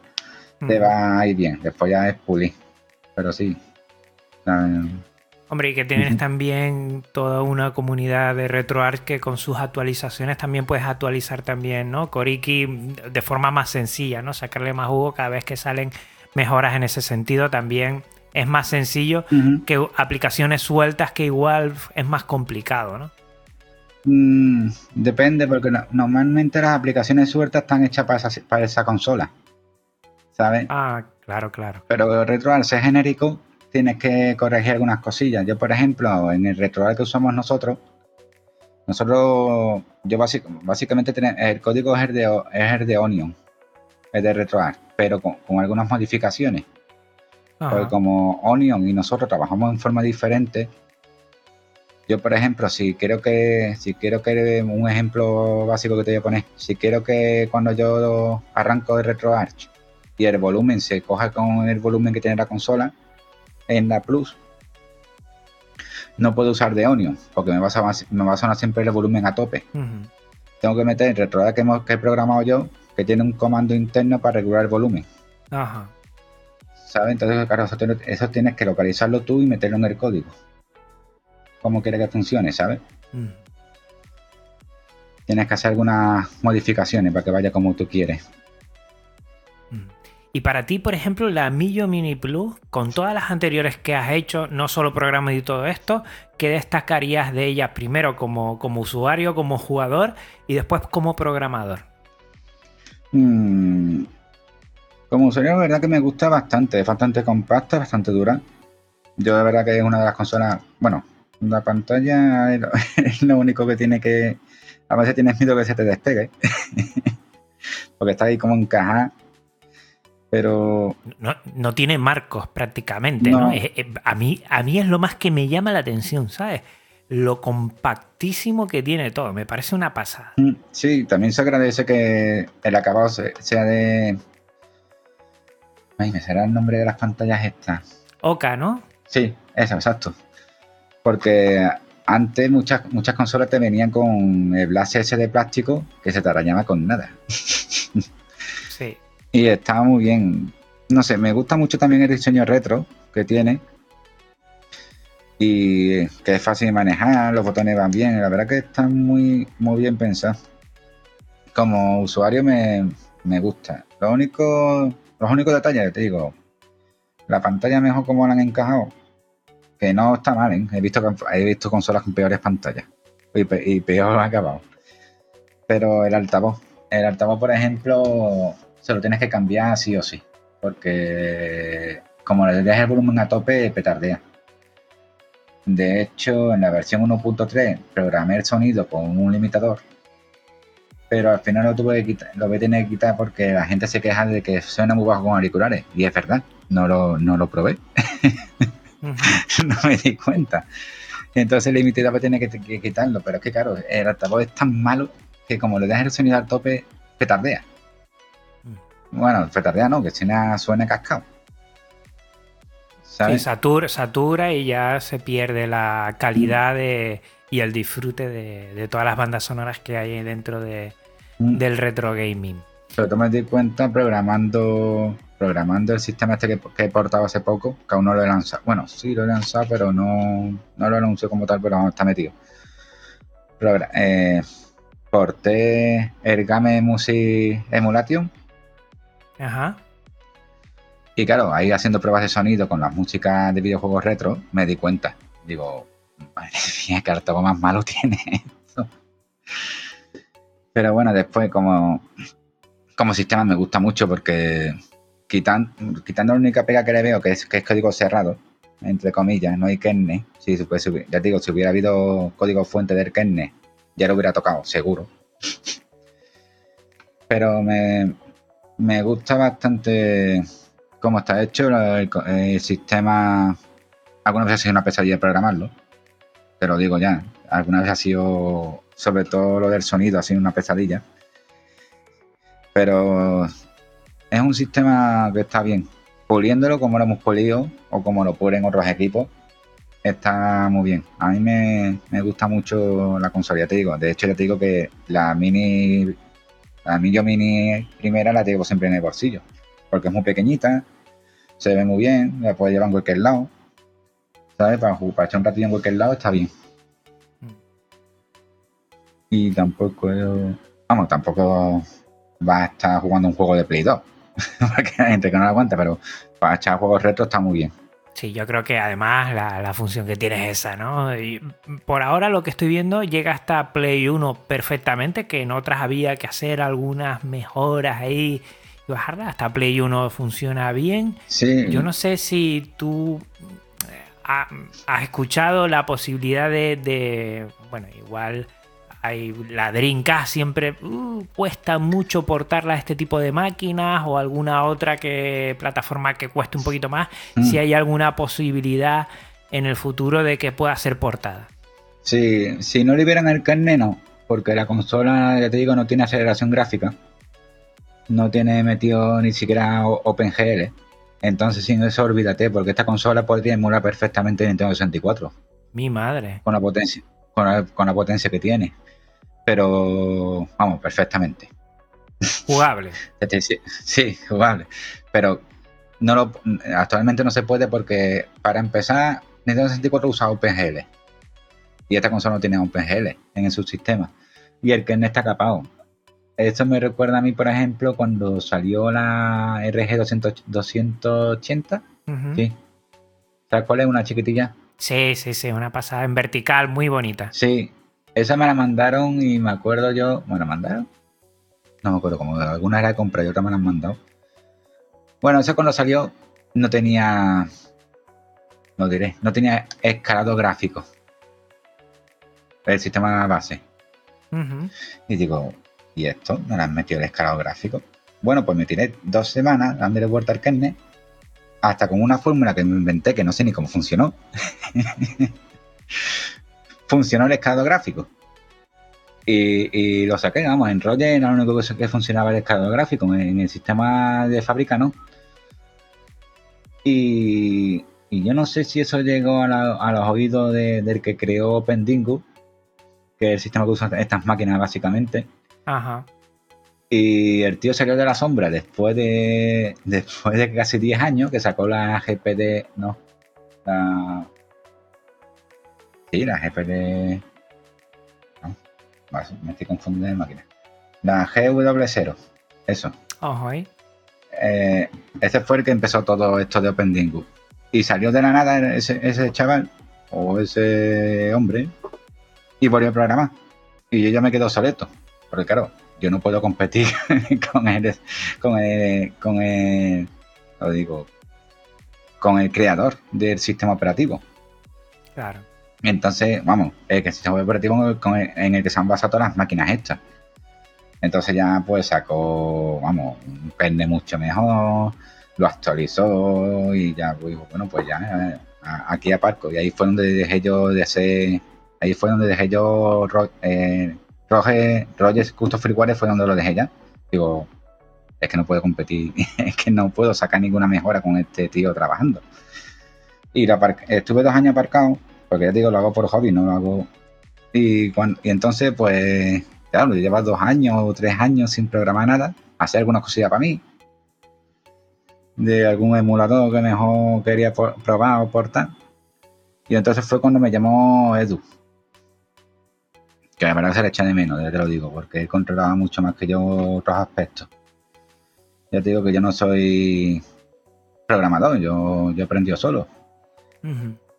te va a ir bien. Después ya es pulir. Pero sí. Hombre, y que tienes también toda una comunidad de RetroArch que con sus actualizaciones también puedes actualizar también, ¿no? Koriki de forma más sencilla, ¿no? Sacarle más jugo cada vez que salen mejoras en ese sentido también es más sencillo que aplicaciones sueltas que igual es más complicado, ¿no? Mm, depende, porque normalmente las aplicaciones sueltas están hechas para para esa consola. ¿sabes? Ah, claro, claro. Pero RetroArch es genérico, tienes que corregir algunas cosillas. Yo, por ejemplo, en el RetroArch que usamos nosotros, nosotros, yo básicamente el código es el de, es el de Onion, es de RetroArch, pero con, algunas modificaciones. Porque como Onion y nosotros trabajamos en forma diferente, yo, por ejemplo, si quiero que, si quiero que un ejemplo básico que te voy a poner, si quiero que cuando yo arranco de RetroArch y el volumen se coja con el volumen que tiene la consola en la Plus, no puedo usar de Onion porque me va a, me va a sonar siempre el volumen a tope. Tengo que meter el retroada que, hemos, que he programado yo, que tiene un comando interno para regular el volumen. Ajá. ¿Sabes? Entonces, claro, eso, tienes que localizarlo tú y meterlo en el código. Como quieres que funcione, ¿sabes? Tienes que hacer algunas modificaciones para que vaya como tú quieres. Y para ti, por ejemplo, la Millo Mini Plus, con todas las anteriores que has hecho, no solo programas y todo esto, ¿qué destacarías de ella primero como, como usuario, como jugador y después como programador? Mm, como usuario, la verdad que me gusta bastante, es bastante compacta, bastante dura. Yo de verdad que es una de las consolas, bueno, La pantalla es lo único que tiene que... A veces tienes miedo que se te despegue. Porque está ahí como encajada. Pero... No, tiene marcos prácticamente, ¿no? a, mí, a mí es lo más que me llama la atención, ¿sabes? Lo compactísimo que tiene todo. Me parece una pasada. Mm, sí, también se agradece que el acabado sea de... Ay, me será el nombre de las pantallas estas. Oka, ¿no? Sí, eso, exacto. Porque antes muchas, muchas consolas te venían con el blas ese de plástico que se te arañaba con nada. Sí. Y estaba muy bien. No sé, me gusta mucho también el diseño retro que tiene. Y que es fácil de manejar, los botones van bien. La verdad que están muy, muy bien pensados. Como usuario me, me gusta. Lo único, los únicos detalles, te digo, la pantalla mejor como la han encajado que no está mal, ¿eh? He visto, he visto consolas con peores pantallas y, peor acabado. Pero el altavoz, el altavoz, por ejemplo, se lo tienes que cambiar sí o sí, porque como le das el volumen a tope, petardea. De hecho, en la versión 1.3 programé el sonido con un limitador, pero al final lo tuve que quitar, lo voy a tener que quitar porque la gente se queja de que suena muy bajo con auriculares, y es verdad, no lo, no lo probé. no me di cuenta. Entonces el limitador tiene que, que, quitarlo, pero es que claro, el altavoz es tan malo que como le das el sonido al tope, petardea. Mm. Bueno, petardea no, que suena, suena cascado. Sí, satura, y ya se pierde la calidad y el disfrute de, todas las bandas sonoras que hay dentro de, mm. del retro gaming. Pero me di cuenta programando programando el sistema este que, he portado hace poco, que aún no lo he lanzado. Bueno, sí lo he lanzado, pero no, no lo anuncio como tal, pero está metido. eh, porté el Game Music Emulation. Ajá. Y claro, ahí haciendo pruebas de sonido con las músicas de videojuegos retro, me di cuenta. Digo, madre mía, qué harto más malo tiene esto. Pero bueno, después como, como sistema me gusta mucho porque quitando la única pega que le veo, que es, que es código cerrado, entre comillas, no hay kernel. Si, pues, ya digo, si hubiera habido código fuente del kernel, ya lo hubiera tocado, seguro. Pero me, gusta bastante cómo está hecho el, sistema. Alguna vez ha sido una pesadilla programarlo, te lo digo ya. Alguna vez ha sido, sobre todo lo del sonido, ha sido una pesadilla. Pero es un sistema que está bien. Puliéndolo como lo hemos pulido o como lo pulen otros equipos, está muy bien. A mí me, gusta mucho la consola, ya te digo. De hecho, ya te digo que la mini, la Mini Mini primera la tengo siempre en el bolsillo. Porque es muy pequeñita, se ve muy bien, la puedes llevar en cualquier lado. ¿Sabes? Para, para echar un ratillo en cualquier lado está bien. Mm. Y tampoco, vamos, tampoco va a estar jugando un juego de Play 2. porque hay gente que no la aguanta, pero para echar juegos retro está muy bien. Sí, yo creo que además la, función que tiene es esa, ¿no? Y por ahora lo que estoy viendo llega hasta Play 1 perfectamente, que en otras había que hacer algunas mejoras ahí y bajarla. Hasta Play 1 funciona bien. Sí. Yo no sé si tú eh, has escuchado la posibilidad de bueno, igual hay la Dreamcast siempre uh, cuesta mucho portarla a este tipo de máquinas o alguna otra que plataforma que cueste un poquito más, mm. si hay alguna posibilidad en el futuro de que pueda ser portada. Sí, si no liberan el carnet no, porque la consola, ya te digo, no tiene aceleración gráfica, no tiene metido ni siquiera OpenGL, entonces sin eso olvídate, porque esta consola podría emular perfectamente Nintendo 64. Mi madre. Con la potencia, con la potencia que tiene pero vamos, perfectamente. Jugable. sí, jugable. Pero no lo, actualmente no se puede porque para empezar, Nintendo 64 usa OpenGL. Y esta consola no tiene OpenGL en su sistema. Y el que no está capado. Esto me recuerda a mí, por ejemplo, cuando salió la RG 280. Sí. ¿Sabes cuál es? Una chiquitilla. Sí, sí, sí, una pasada en vertical muy bonita. Sí, esa me la mandaron y me acuerdo yo. ¿Me la mandaron? No me acuerdo, como alguna era de compra y otra me la han mandado. Bueno, esa cuando salió no tenía. No diré, no tenía escalado gráfico. el sistema base. Y digo, ¿y esto? ¿Me lo han metido el escalado gráfico? Bueno, pues me tiré dos semanas dándole vuelta al kernel hasta con una fórmula que me inventé que no sé ni cómo funcionó. funcionó el escalado gráfico. Y, lo saqué, vamos, en Roger era lo único que funcionaba el escalado gráfico en el sistema de fábrica, ¿no? Y, yo no sé si eso llegó a, los oídos del que creó Pendingu, que es el sistema que usan estas máquinas básicamente. Ajá. Y el tío salió de la sombra después de después de casi 10 años que sacó la GPD, no, la Sí, la GPD no, me estoy confundiendo de máquina. La GW0, eso. Ajá. Eh, ese fue el que empezó todo esto de OpenDingo. Y salió de la nada ese, ese chaval o ese hombre y volvió a programar. Y yo ya me quedo soleto. Porque claro, yo no puedo competir con el, con el, con el, lo digo, con el creador del sistema operativo. Claro. Entonces, vamos, el, el sistema operativo en el que se han basado todas las máquinas estas. Entonces ya pues sacó, vamos, un pende mucho mejor, lo actualizó y ya pues bueno, pues ya aquí aparco. Y ahí fue donde dejé yo de hacer, ahí fue donde dejé yo eh, Roger, Rogers Custom Freeware fue donde lo dejé ya. Digo, es que no puedo competir, es que no puedo sacar ninguna mejora con este tío trabajando. Y estuve dos años aparcado, porque ya digo, lo hago por hobby, no lo hago. Y, cuando, y entonces, pues, claro, lleva dos años o tres años sin programar nada, hacer alguna cosilla para mí, de algún emulador que mejor quería probar o portar. Y entonces fue cuando me llamó Edu, que la verdad se le echa de menos, ya te lo digo, porque él controlaba mucho más que yo otros aspectos. Ya te digo que yo no soy programador, yo, yo aprendí solo.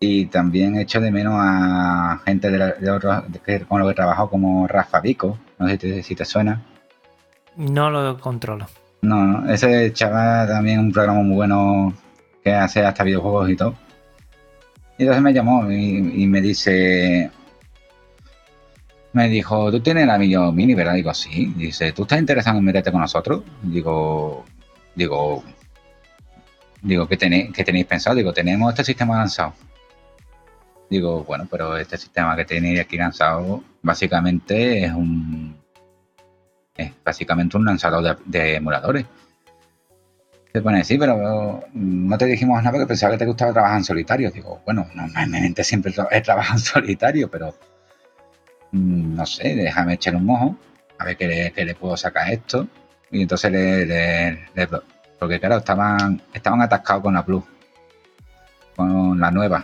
Y también echo de menos a gente de, otros con lo que trabajo como Rafa Vico, no sé si te, suena. No lo controlo. No, ese chaval también un programa muy bueno que hace hasta videojuegos y todo. Y entonces me llamó y me dice, me dijo, tú tienes la Millo Mini, ¿verdad? Digo, sí. Dice, ¿tú estás interesado en meterte con nosotros? Digo, digo, digo, ¿qué tenéis, qué tenéis pensado? Digo, tenemos este sistema lanzado. Digo, bueno, pero este sistema que tenéis aquí lanzado básicamente es un es básicamente un lanzador de, emuladores. Se pone, sí, pero no te dijimos nada porque pensaba que te gustaba trabajar en solitario. Digo, bueno, normalmente siempre he trabajado en solitario, pero Mm, no sé, déjame echar un mojo, a ver qué le, puedo sacar esto. Y entonces le, porque claro, estaban, estaban atascados con la Plus, con la nueva.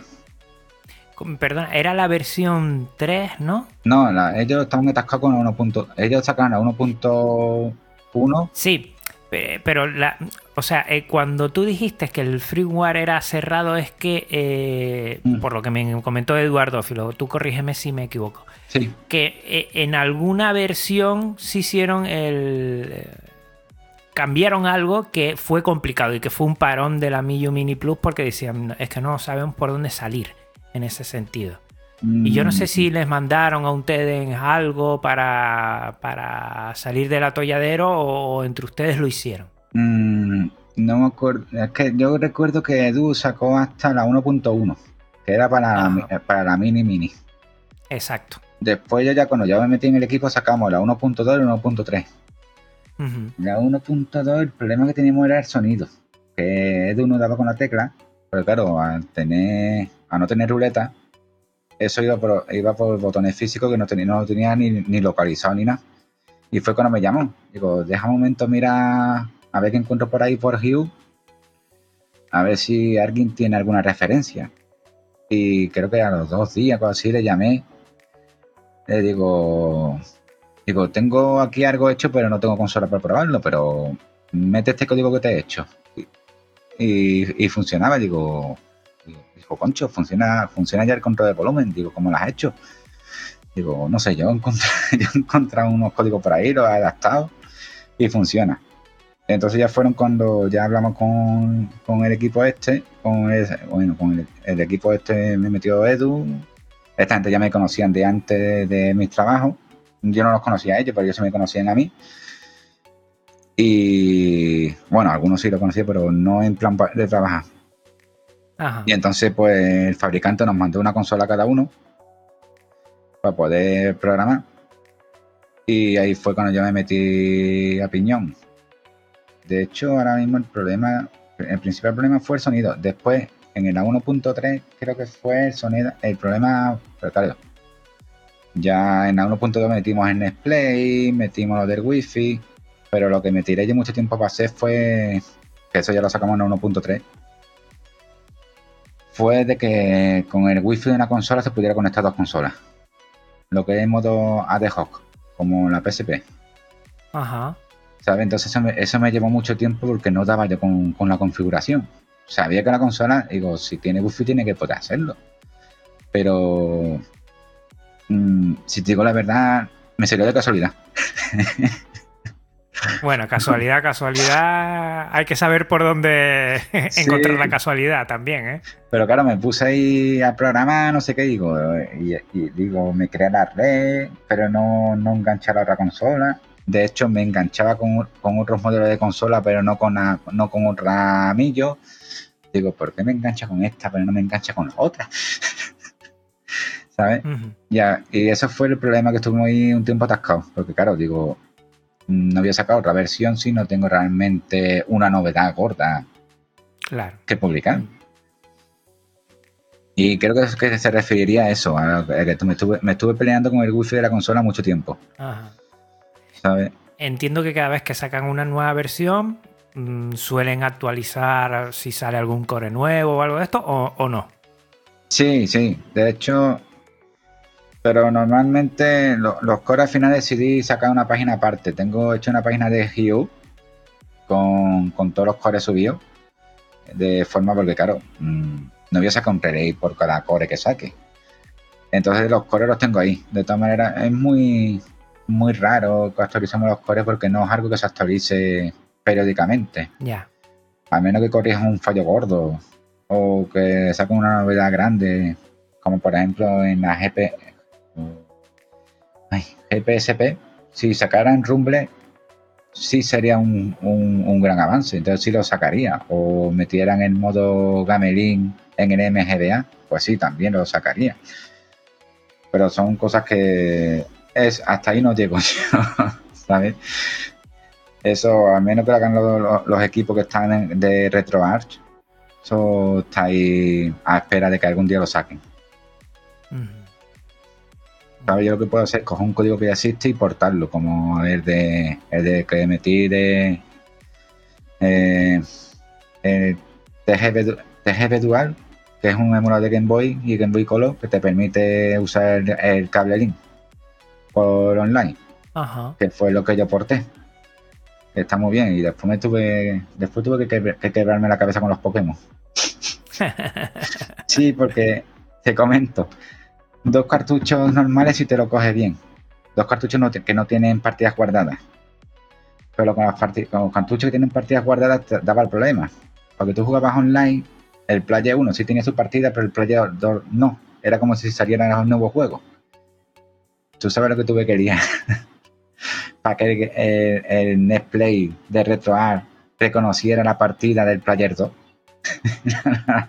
Perdón, era la versión 3, ¿no? No, ellos estaban atascados con 1. Ellos sacan a 1.1. Sí, pero la, o sea, eh, cuando tú dijiste que el freeware era cerrado, es que, eh, mm. por lo que me comentó Eduardo Filo, tú corrígeme si me equivoco, sí. que eh, en alguna versión se hicieron el... cambiaron algo que fue complicado y que fue un parón de la Miyu Mini Plus porque decían, es que no sabemos por dónde salir en ese sentido. Y yo no sé si mm. les mandaron a ustedes algo para, para salir del atolladero o entre ustedes lo hicieron. Mm, no me acuerdo. Es que yo recuerdo que Edu sacó hasta la 1.1, que era para, la, para la mini mini. Exacto. Después yo ya cuando ya me metí en el equipo sacamos la 1.2 y la 1.3. La 1.2 el problema que teníamos era el sonido. Que Edu no daba con la tecla. Pero claro, al tener, a no tener ruleta, eso iba por, botones físicos que no tenía, no tenía ni, localizado ni nada. Y fue cuando me llamó. Digo, deja un momento, mira, a ver qué encuentro por ahí por Hugh. A ver si alguien tiene alguna referencia. Y creo que a los dos días, o así, le llamé. Le digo, digo, tengo aquí algo hecho, pero no tengo consola para probarlo, pero mete este código que te he hecho. Y, funcionaba, digo, dijo, concho, funciona, funciona ya el control de volumen. Digo, ¿cómo lo has hecho? Digo, no sé, yo he encontrado, unos códigos por ahí, los he adaptado y funciona. Entonces ya fueron cuando ya hablamos con, el equipo este, con el, bueno, con el, equipo este me metió Edu, esta gente ya me conocían de antes de, mis trabajos. Yo no los conocía a ellos, pero ellos se me conocían a mí. Y bueno, algunos sí lo conocía, pero no en plan de trabajar. Y entonces, pues el fabricante nos mandó una consola a cada uno para poder programar. Y ahí fue cuando yo me metí a piñón. De hecho, ahora mismo el problema, el principal problema fue el sonido. Después, en el A1.3, creo que fue el sonido, el problema, claro, ya en A1.2 metimos el Netplay, metimos lo del Wi-Fi, pero lo que me tiré yo mucho tiempo para hacer fue, que eso ya lo sacamos en 1.3, fue de que con el Wi-Fi de una consola se pudiera conectar dos consolas. Lo que es modo ad hoc, como la PSP. Ajá. ¿Sabes? Entonces eso me, llevó mucho tiempo porque no daba yo con, la configuración. Sabía que la consola, digo, si tiene Wi-Fi tiene que poder hacerlo. Pero mm, si te digo la verdad, me salió de casualidad. Bueno, casualidad, casualidad. Hay que saber por dónde encontrar la casualidad también, ¿eh? Pero claro, me puse ahí a programar, no sé qué digo. Y, digo, me creé la red, pero no, no enganché a la otra consola. De hecho, me enganchaba con, otros modelos de consola, pero no con, no con otro ramillo. Digo, ¿por qué me engancha con esta, pero no me engancha con la otra? ¿Sabes? Ya, y eso fue el problema que estuve ahí un tiempo atascado. Porque claro, digo, no había sacado otra versión si no tengo realmente una novedad gorda que publicar. Y creo que, que se referiría a eso, a que me estuve, me estuve peleando con el wifi de la consola mucho tiempo. Ajá. ¿Sabes? Entiendo que cada vez que sacan una nueva versión mm, suelen actualizar si sale algún core nuevo o algo de esto o, o no. Sí, sí. De hecho, pero normalmente los cores al final decidí sacar una página aparte. Tengo hecho una página de Hue con, todos los cores subidos. De forma porque, claro, mm, no voy a sacar un relay por cada core que saque. Entonces los cores los tengo ahí. De todas maneras, es muy, muy raro que actualicemos los cores porque no es algo que se actualice periódicamente. Ya. A menos que corrijas un fallo gordo o que saquen una novedad grande, como por ejemplo en la GP, Ay, GPSP, si sacaran Rumble, sí sería un, gran avance. Entonces sí lo sacaría. O metieran el modo Gamelin en el MGDA, pues sí, también lo sacaría. Pero son cosas que es hasta ahí no llego yo, ¿sabes? Eso, al menos que hagan los, equipos que están de RetroArch, eso está ahí a espera de que algún día lo saquen. Yo lo que puedo hacer es coger un código que ya existe y portarlo, como el de, el de que metí de eh, TGV, Dual, que es un emulador de Game Boy y Game Boy Color que te permite usar el, cable link por online. Que fue lo que yo porté. está muy bien. Y después me tuve. Después tuve que, que quebrarme la cabeza con los Pokémon. sí, porque te comento dos cartuchos normales y te lo coges bien. Dos cartuchos que no tienen partidas guardadas. Pero con, los cartuchos que tienen partidas guardadas daba el problema. Porque tú jugabas online, el Player 1 sí tenía su partida, pero el Player 2 no. Era como si salieran un nuevo juego. Tú sabes lo que tú querías. Para que el, el, Netplay de RetroArt reconociera la partida del Player 2.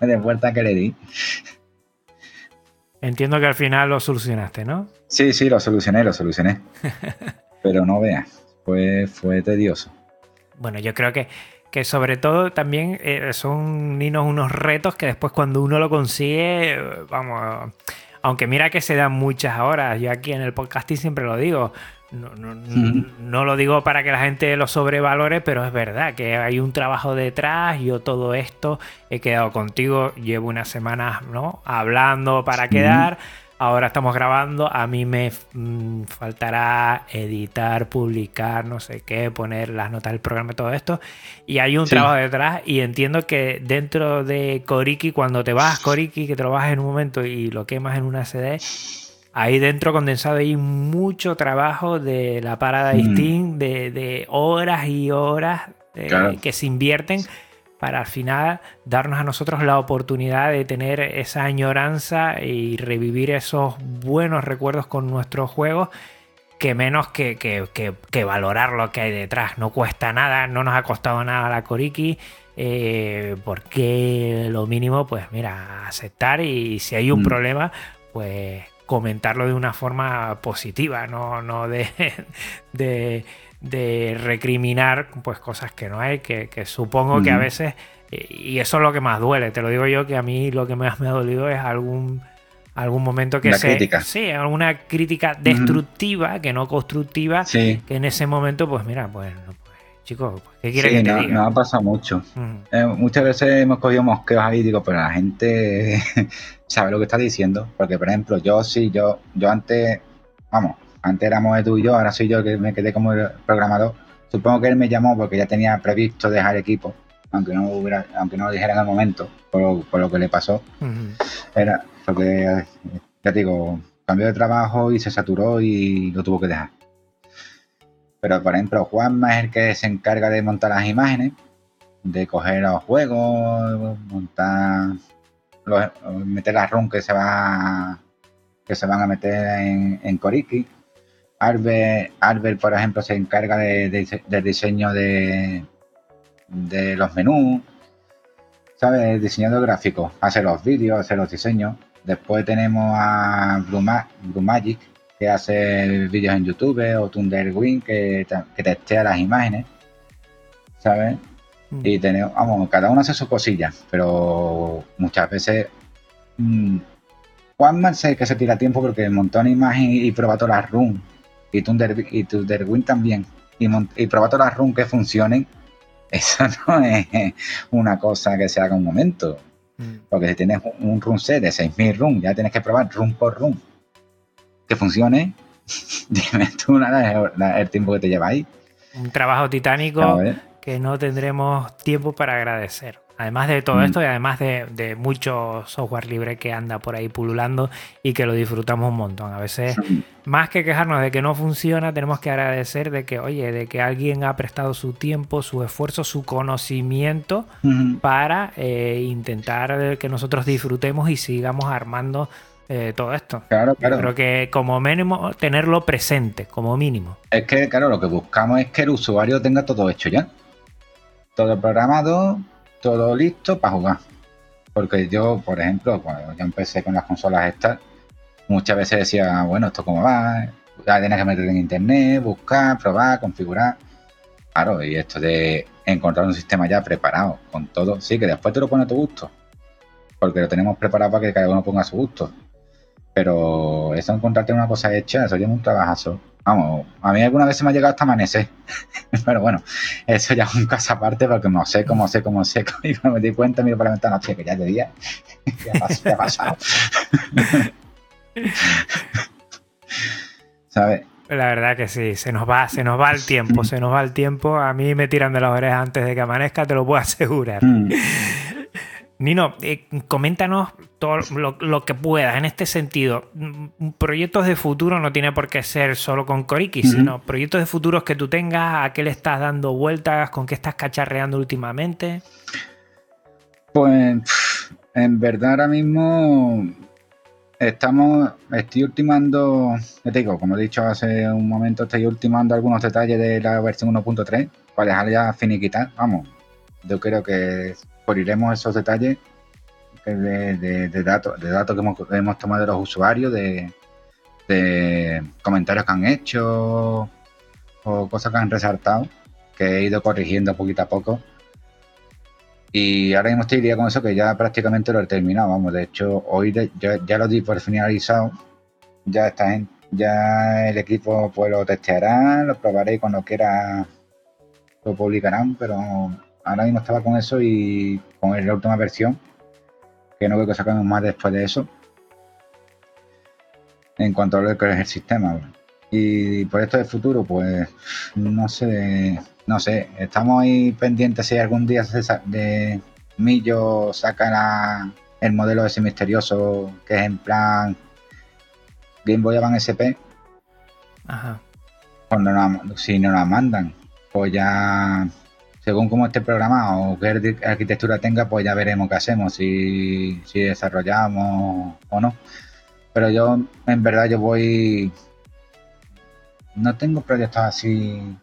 de vuelta que le di. Entiendo que al final lo solucionaste, ¿no? Sí, sí, lo solucioné, lo solucioné. Pero no veas, fue, fue tedioso. Bueno, yo creo que, que sobre todo también eh, son unos retos que después cuando uno lo consigue, vamos, aunque mira que se dan muchas horas, yo aquí en el podcasting siempre lo digo, no, lo digo para que la gente lo sobrevalore, pero es verdad que hay un trabajo detrás. Yo todo esto he quedado contigo, llevo unas semanas ¿no? hablando para quedar. Ahora estamos grabando, a mí me mm, faltará editar, publicar, no sé qué, poner las notas del programa y todo esto. Y hay un trabajo detrás y entiendo que dentro de Coriki, cuando te vas Coriki, que te lo en un momento y lo quemas en una CD, ahí dentro condensado hay mucho trabajo de la parada mm. de, de, horas y horas eh, que se invierten para al final darnos a nosotros la oportunidad de tener esa añoranza y revivir esos buenos recuerdos con nuestros juegos que menos que, que, valorar lo que hay detrás. No cuesta nada, no nos ha costado nada la Koriki. Eh, porque lo mínimo, pues mira, aceptar y si hay un mm. problema, pues comentarlo de una forma positiva, no, no de, de, recriminar pues cosas que no hay, que, supongo que a veces, y eso es lo que más duele, te lo digo yo, que a mí lo que más me ha dolido es algún algún momento que sea Crítica. Sí, alguna crítica destructiva, que no constructiva, que en ese momento, pues mira, pues, pues chicos, pues, ¿qué quiere que te diga? No ha pasado mucho. Eh, muchas veces hemos cogido mosqueos ahí y digo, pero la gente sabe lo que está diciendo. Porque, por ejemplo, yo sí, yo, yo antes, vamos, antes éramos tú y yo, ahora soy yo que me quedé como programador. Supongo que él me llamó porque ya tenía previsto dejar equipo, aunque no hubiera, aunque no lo dijera en el momento, por, por lo que le pasó. Era, porque, ya digo, cambió de trabajo y se saturó y lo tuvo que dejar. Pero, por ejemplo, Juanma es el que se encarga de montar las imágenes, de coger los juegos, montar, meter las ROM que se va que se van a meter en, en Koriki. Albert, por ejemplo, se encarga de, del diseño de, de los menús, ¿sabes? Diseñador gráfico, hace los vídeos, hace los diseños. Después tenemos a Blue, Magic, que hace vídeos en YouTube, o Thunderwind, que, que testea las imágenes, ¿sabes? Mm. Y tenemos, vamos, cada uno hace su cosilla, pero muchas veces mmm, Juanman sé que se tira tiempo porque montó una imagen y prueba todas las runs, y, Thunder, y Thunderwind también, y, y prueba todas las runs que funcionen. Eso no es una cosa que se haga un momento. Mm. Porque si tienes un run set de 6.000 runs, ya tienes que probar run por run. Que funcione. Dime tú nada, el tiempo que te lleva ahí. Un trabajo titánico que no tendremos tiempo para agradecer. Además de todo mm. esto y además de, mucho software libre que anda por ahí pululando y que lo disfrutamos un montón. A veces, más que quejarnos de que no funciona, tenemos que agradecer de que, oye, de que alguien ha prestado su tiempo, su esfuerzo, su conocimiento para eh, intentar que nosotros disfrutemos y sigamos armando eh, todo esto. Claro, claro. creo que como mínimo tenerlo presente, como mínimo. Es que, claro, lo que buscamos es que el usuario tenga todo hecho ya. Todo programado, todo listo para jugar. Porque yo, por ejemplo, cuando yo empecé con las consolas estas, muchas veces decía, bueno, ¿esto cómo va? Ya tienes que meter en internet, buscar, probar, configurar. Claro, y esto de encontrar un sistema ya preparado con todo, sí, que después te lo pone a tu gusto. Porque lo tenemos preparado para que cada uno ponga a su gusto. Pero eso encontrarte una cosa hecha, eso ya es un trabajazo. Vamos, a mí alguna vez se me ha llegado hasta amanecer. Pero bueno, eso ya es un caso aparte porque no sé cómo sé cómo sé. Y cuando me di cuenta, miro para la ventana, que ya de día. ya ha pasado. ¿Sabes? La verdad que sí, se nos va, se nos va el tiempo, se nos va el tiempo. A mí me tiran de las orejas antes de que amanezca, te lo puedo asegurar. Mm. Nino, eh, coméntanos todo lo, que puedas en este sentido. Mm, proyectos de futuro no tiene por qué ser solo con Koriki, sino proyectos de futuros que tú tengas, a qué le estás dando vueltas, con qué estás cacharreando últimamente. Pues en verdad ahora mismo estamos, estoy ultimando, te digo, como he dicho hace un momento, estoy ultimando algunos detalles de la versión 1.3 para dejar ya finiquitar. Vamos, yo creo que puliremos esos detalles de, datos de datos que hemos, tomado de los usuarios, de, comentarios que han hecho o cosas que han resaltado, que he ido corrigiendo poquito a poco. Y ahora mismo estoy día con eso que ya prácticamente lo he terminado. Vamos, de hecho, hoy ya, lo di por finalizado. Ya está en, ya el equipo pues lo testeará, lo probaré y cuando quiera lo publicarán, pero ahora mismo estaba con eso y con la última versión, que no creo que sacamos más después de eso, en cuanto a lo que es el sistema. Y por esto de futuro, pues no sé, no sé, estamos ahí pendientes si algún día de Millo saca el modelo ese misterioso que es en plan Game Boy Advance SP. Ajá. Cuando si no nos mandan, pues ya según cómo esté programado o qué arquitectura tenga, pues ya veremos qué hacemos, si, si desarrollamos o no. Pero yo, en verdad, yo voy... No tengo proyectos así...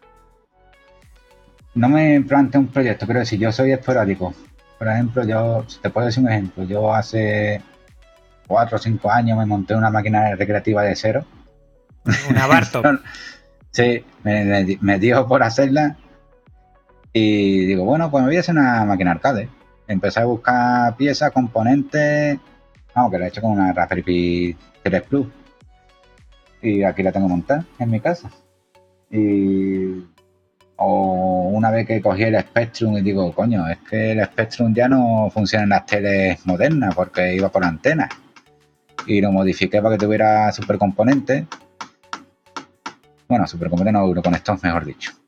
No me planteo un proyecto, pero si yo soy esporádico. Por ejemplo, yo, te puedo decir un ejemplo, yo hace cuatro o cinco años me monté una máquina recreativa de cero. Una Bartok. sí, me, me, dio por hacerla y digo, bueno, pues me voy a hacer una máquina arcade. Empecé a buscar piezas, componentes, vamos, que la he hecho con una Raspberry Pi 3 Plus. Y aquí la tengo montada en mi casa. Y o una vez que cogí el Spectrum y digo, coño, es que el Spectrum ya no funciona en las teles modernas porque iba por antena. Y lo modifiqué para que tuviera supercomponentes. Bueno, supercomponentes no, con esto mejor dicho.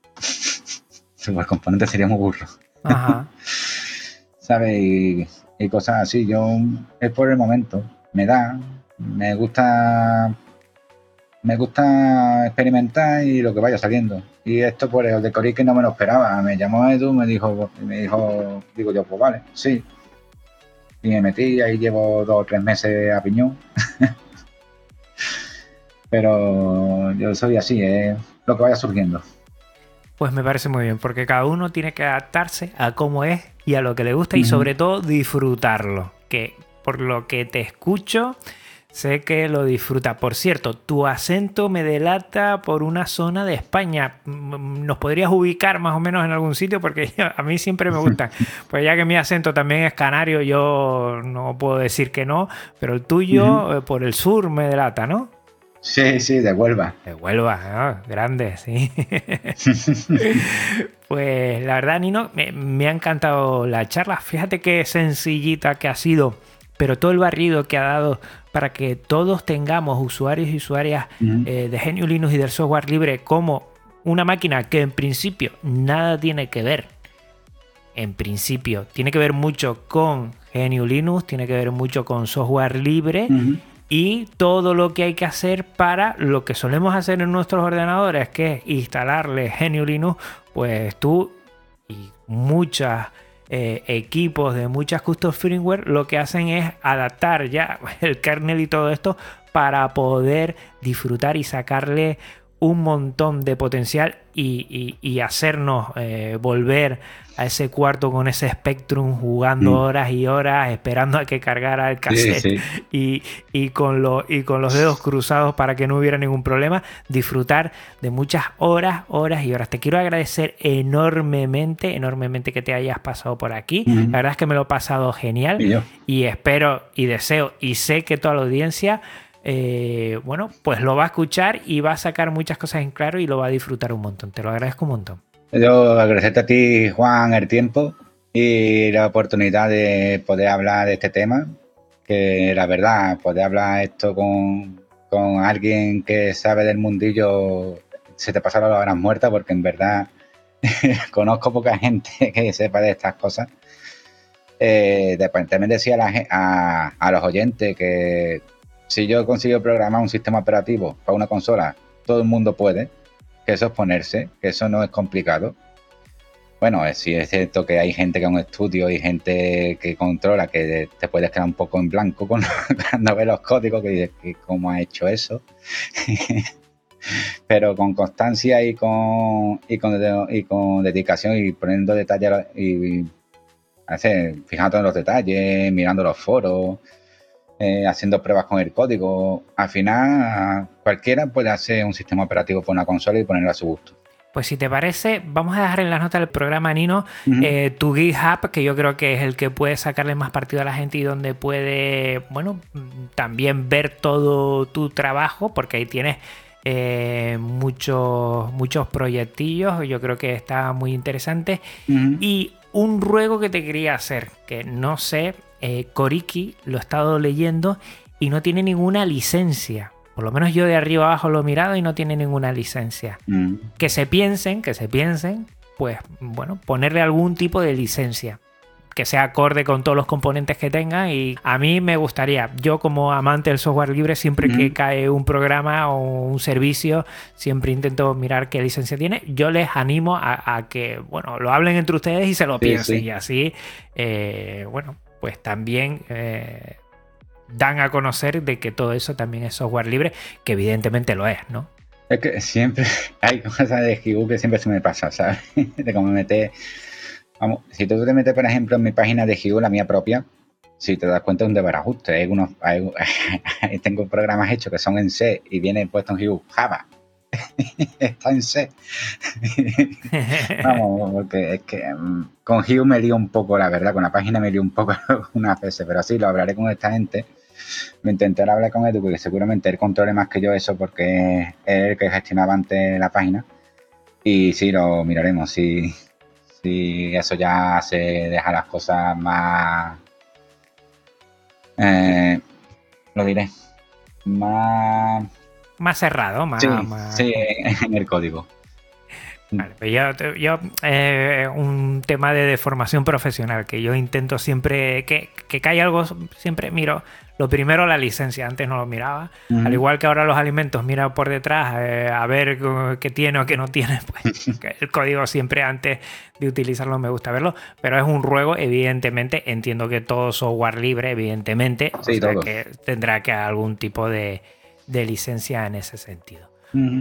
Supercomponentes sería muy burro. Ajá. ¿Sabes? Y, y cosas así. Yo, es por el momento. Me da, me gusta me gusta experimentar y lo que vaya saliendo. Y esto, por el de Corique no me lo esperaba. Me llamó Edu, me dijo, me dijo, digo yo, pues vale, sí. Y me metí, ahí llevo dos o tres meses a piñón. Pero yo soy así, es lo que vaya surgiendo. Pues me parece muy bien, porque cada uno tiene que adaptarse a cómo es y a lo que le gusta y sobre todo disfrutarlo. Que por lo que te escucho, Sé que lo disfruta. Por cierto, tu acento me delata por una zona de España. ¿Nos podrías ubicar más o menos en algún sitio? Porque a mí siempre me gusta. Pues ya que mi acento también es canario, yo no puedo decir que no, pero el tuyo eh, por el sur me delata, ¿no? Sí, sí, de Huelva. De Huelva, ¿no? grande, sí. pues la verdad, Nino, me, me ha encantado la charla. Fíjate qué sencillita que ha sido pero todo el barrido que ha dado para que todos tengamos usuarios y usuarias eh, de GNU Linux y del software libre como una máquina que en principio nada tiene que ver. En principio, tiene que ver mucho con GNU Linux, tiene que ver mucho con software libre y todo lo que hay que hacer para lo que solemos hacer en nuestros ordenadores, que es instalarle GNU Linux, pues tú y muchas eh, equipos de muchas custom firmware lo que hacen es adaptar ya el kernel y todo esto para poder disfrutar y sacarle un montón de potencial y, hacernos eh, volver a ese cuarto con ese Spectrum jugando mm. horas y horas, esperando a que cargara el cassette Y, con y con los dedos cruzados para que no hubiera ningún problema, disfrutar de muchas horas, horas y horas. Te quiero agradecer enormemente, enormemente que te hayas pasado por aquí. La verdad es que me lo he pasado genial y espero y deseo y sé que toda la audiencia eh, bueno, pues lo va a escuchar y va a sacar muchas cosas en claro y lo va a disfrutar un montón. Te lo agradezco un montón. Yo agradecerte a ti, Juan, el tiempo y la oportunidad de poder hablar de este tema, que la verdad, poder hablar esto con, alguien que sabe del mundillo, se te pasaron las horas muertas, porque en verdad conozco poca gente que sepa de estas cosas. Eh, también decía a los oyentes que si yo consigo programar un sistema operativo para una consola, todo el mundo puede, que eso es ponerse, que eso no es complicado. Bueno, sí es cierto que hay gente que es un estudio y gente que controla que te puedes quedar un poco en blanco cuando ves los códigos que dices, ¿cómo ha hecho eso? Pero con constancia y con, y con, dedicación y poniendo detalles y, fijándote en los detalles, mirando los foros, eh, haciendo pruebas con el código. Al final, cualquiera puede hacer un sistema operativo por una consola y ponerlo a su gusto. Pues si te parece, vamos a dejar en las notas del programa, Nino, eh, tu GitHub, que yo creo que es el que puede sacarle más partido a la gente y donde puede, bueno, también ver todo tu trabajo, porque ahí tienes eh, muchos, muchos proyectillos, yo creo que está muy interesante. Y un ruego que te quería hacer, que no sé eh, Koriki lo he estado leyendo y no tiene ninguna licencia. Por lo menos yo de arriba abajo lo he mirado y no tiene ninguna licencia. Mm. Que se piensen, que se piensen, pues bueno, ponerle algún tipo de licencia. que sea acorde con todos los componentes que tenga y a mí me gustaría, yo como amante del software libre, siempre que cae un programa o un servicio, siempre intento mirar qué licencia tiene. Yo les animo a, que, bueno, lo hablen entre ustedes y se lo piensen y así, eh, bueno, pues también... Eh, dan a conocer de que todo eso también es software libre, que evidentemente lo es, ¿no? Es que siempre hay cosas de GU que siempre se me pasa, ¿sabes? De cómo meter Vamos, si tú te metes, por ejemplo, en mi página de Hue, la mía propia, si te das cuenta es un desbarajuste. Hay unos, hay, tengo programas hechos que son en C y viene puesto en Hue Java. Está en C. Vamos, porque es que mm, con Hue me lío un poco, la verdad, con la página me lío un poco una veces, pero sí, lo hablaré con esta gente. Me intentaré hablar con Edu, porque seguramente él controle más que yo eso, porque es el que gestionaba antes la página. Y sí, lo miraremos. Si, si eso ya se deja las cosas más, eh, lo diré, más... Más cerrado, más... Sí, en el código. Vale, pues yo, yo eh, un tema de deformación profesional que yo intento siempre que, que cae algo, siempre miro lo primero, la licencia. Antes no lo miraba. Al igual que ahora los alimentos, mira por detrás eh, a ver qué tiene o qué no tiene. Pues, el código siempre antes de utilizarlo me gusta verlo. Pero es un ruego, evidentemente. Entiendo que todo software libre, evidentemente. que tendrá que algún tipo de, de licencia en ese sentido.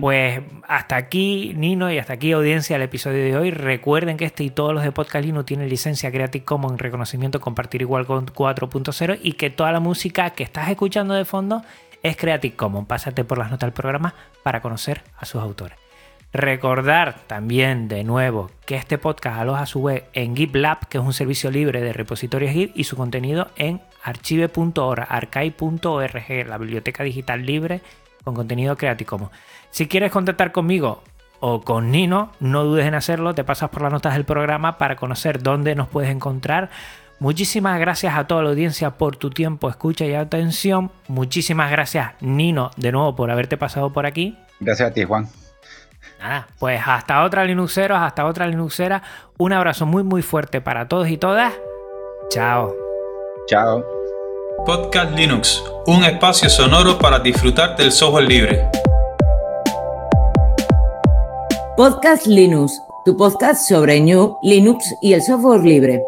Pues hasta aquí, Nino, y hasta aquí, audiencia, el episodio de hoy. Recuerden que este y todos los de Podcast Linux tienen licencia Creative Commons en reconocimiento compartir igual con 4.0 y que toda la música que estás escuchando de fondo es Creative Commons. Pásate por las notas del programa para conocer a sus autores. Recordar también de nuevo que este podcast aloja su web en GitLab, que es un servicio libre de repositorios Git, y su contenido en archive.org, archive.org, la biblioteca digital libre con contenido Creative Commons. Si quieres contactar conmigo o con Nino, no dudes en hacerlo, te pasas por las notas del programa para conocer dónde nos puedes encontrar. Muchísimas gracias a toda la audiencia por tu tiempo, escucha y atención. Muchísimas gracias, Nino, de nuevo por haberte pasado por aquí. Gracias a ti, Juan. Nada, pues hasta otra Linuxeros, hasta otra Linuxera. Un abrazo muy muy fuerte para todos y todas. Chao. Chao. Podcast Linux, un espacio sonoro para disfrutar del software libre. Podcast Linux, tu podcast sobre New, Linux y el software libre.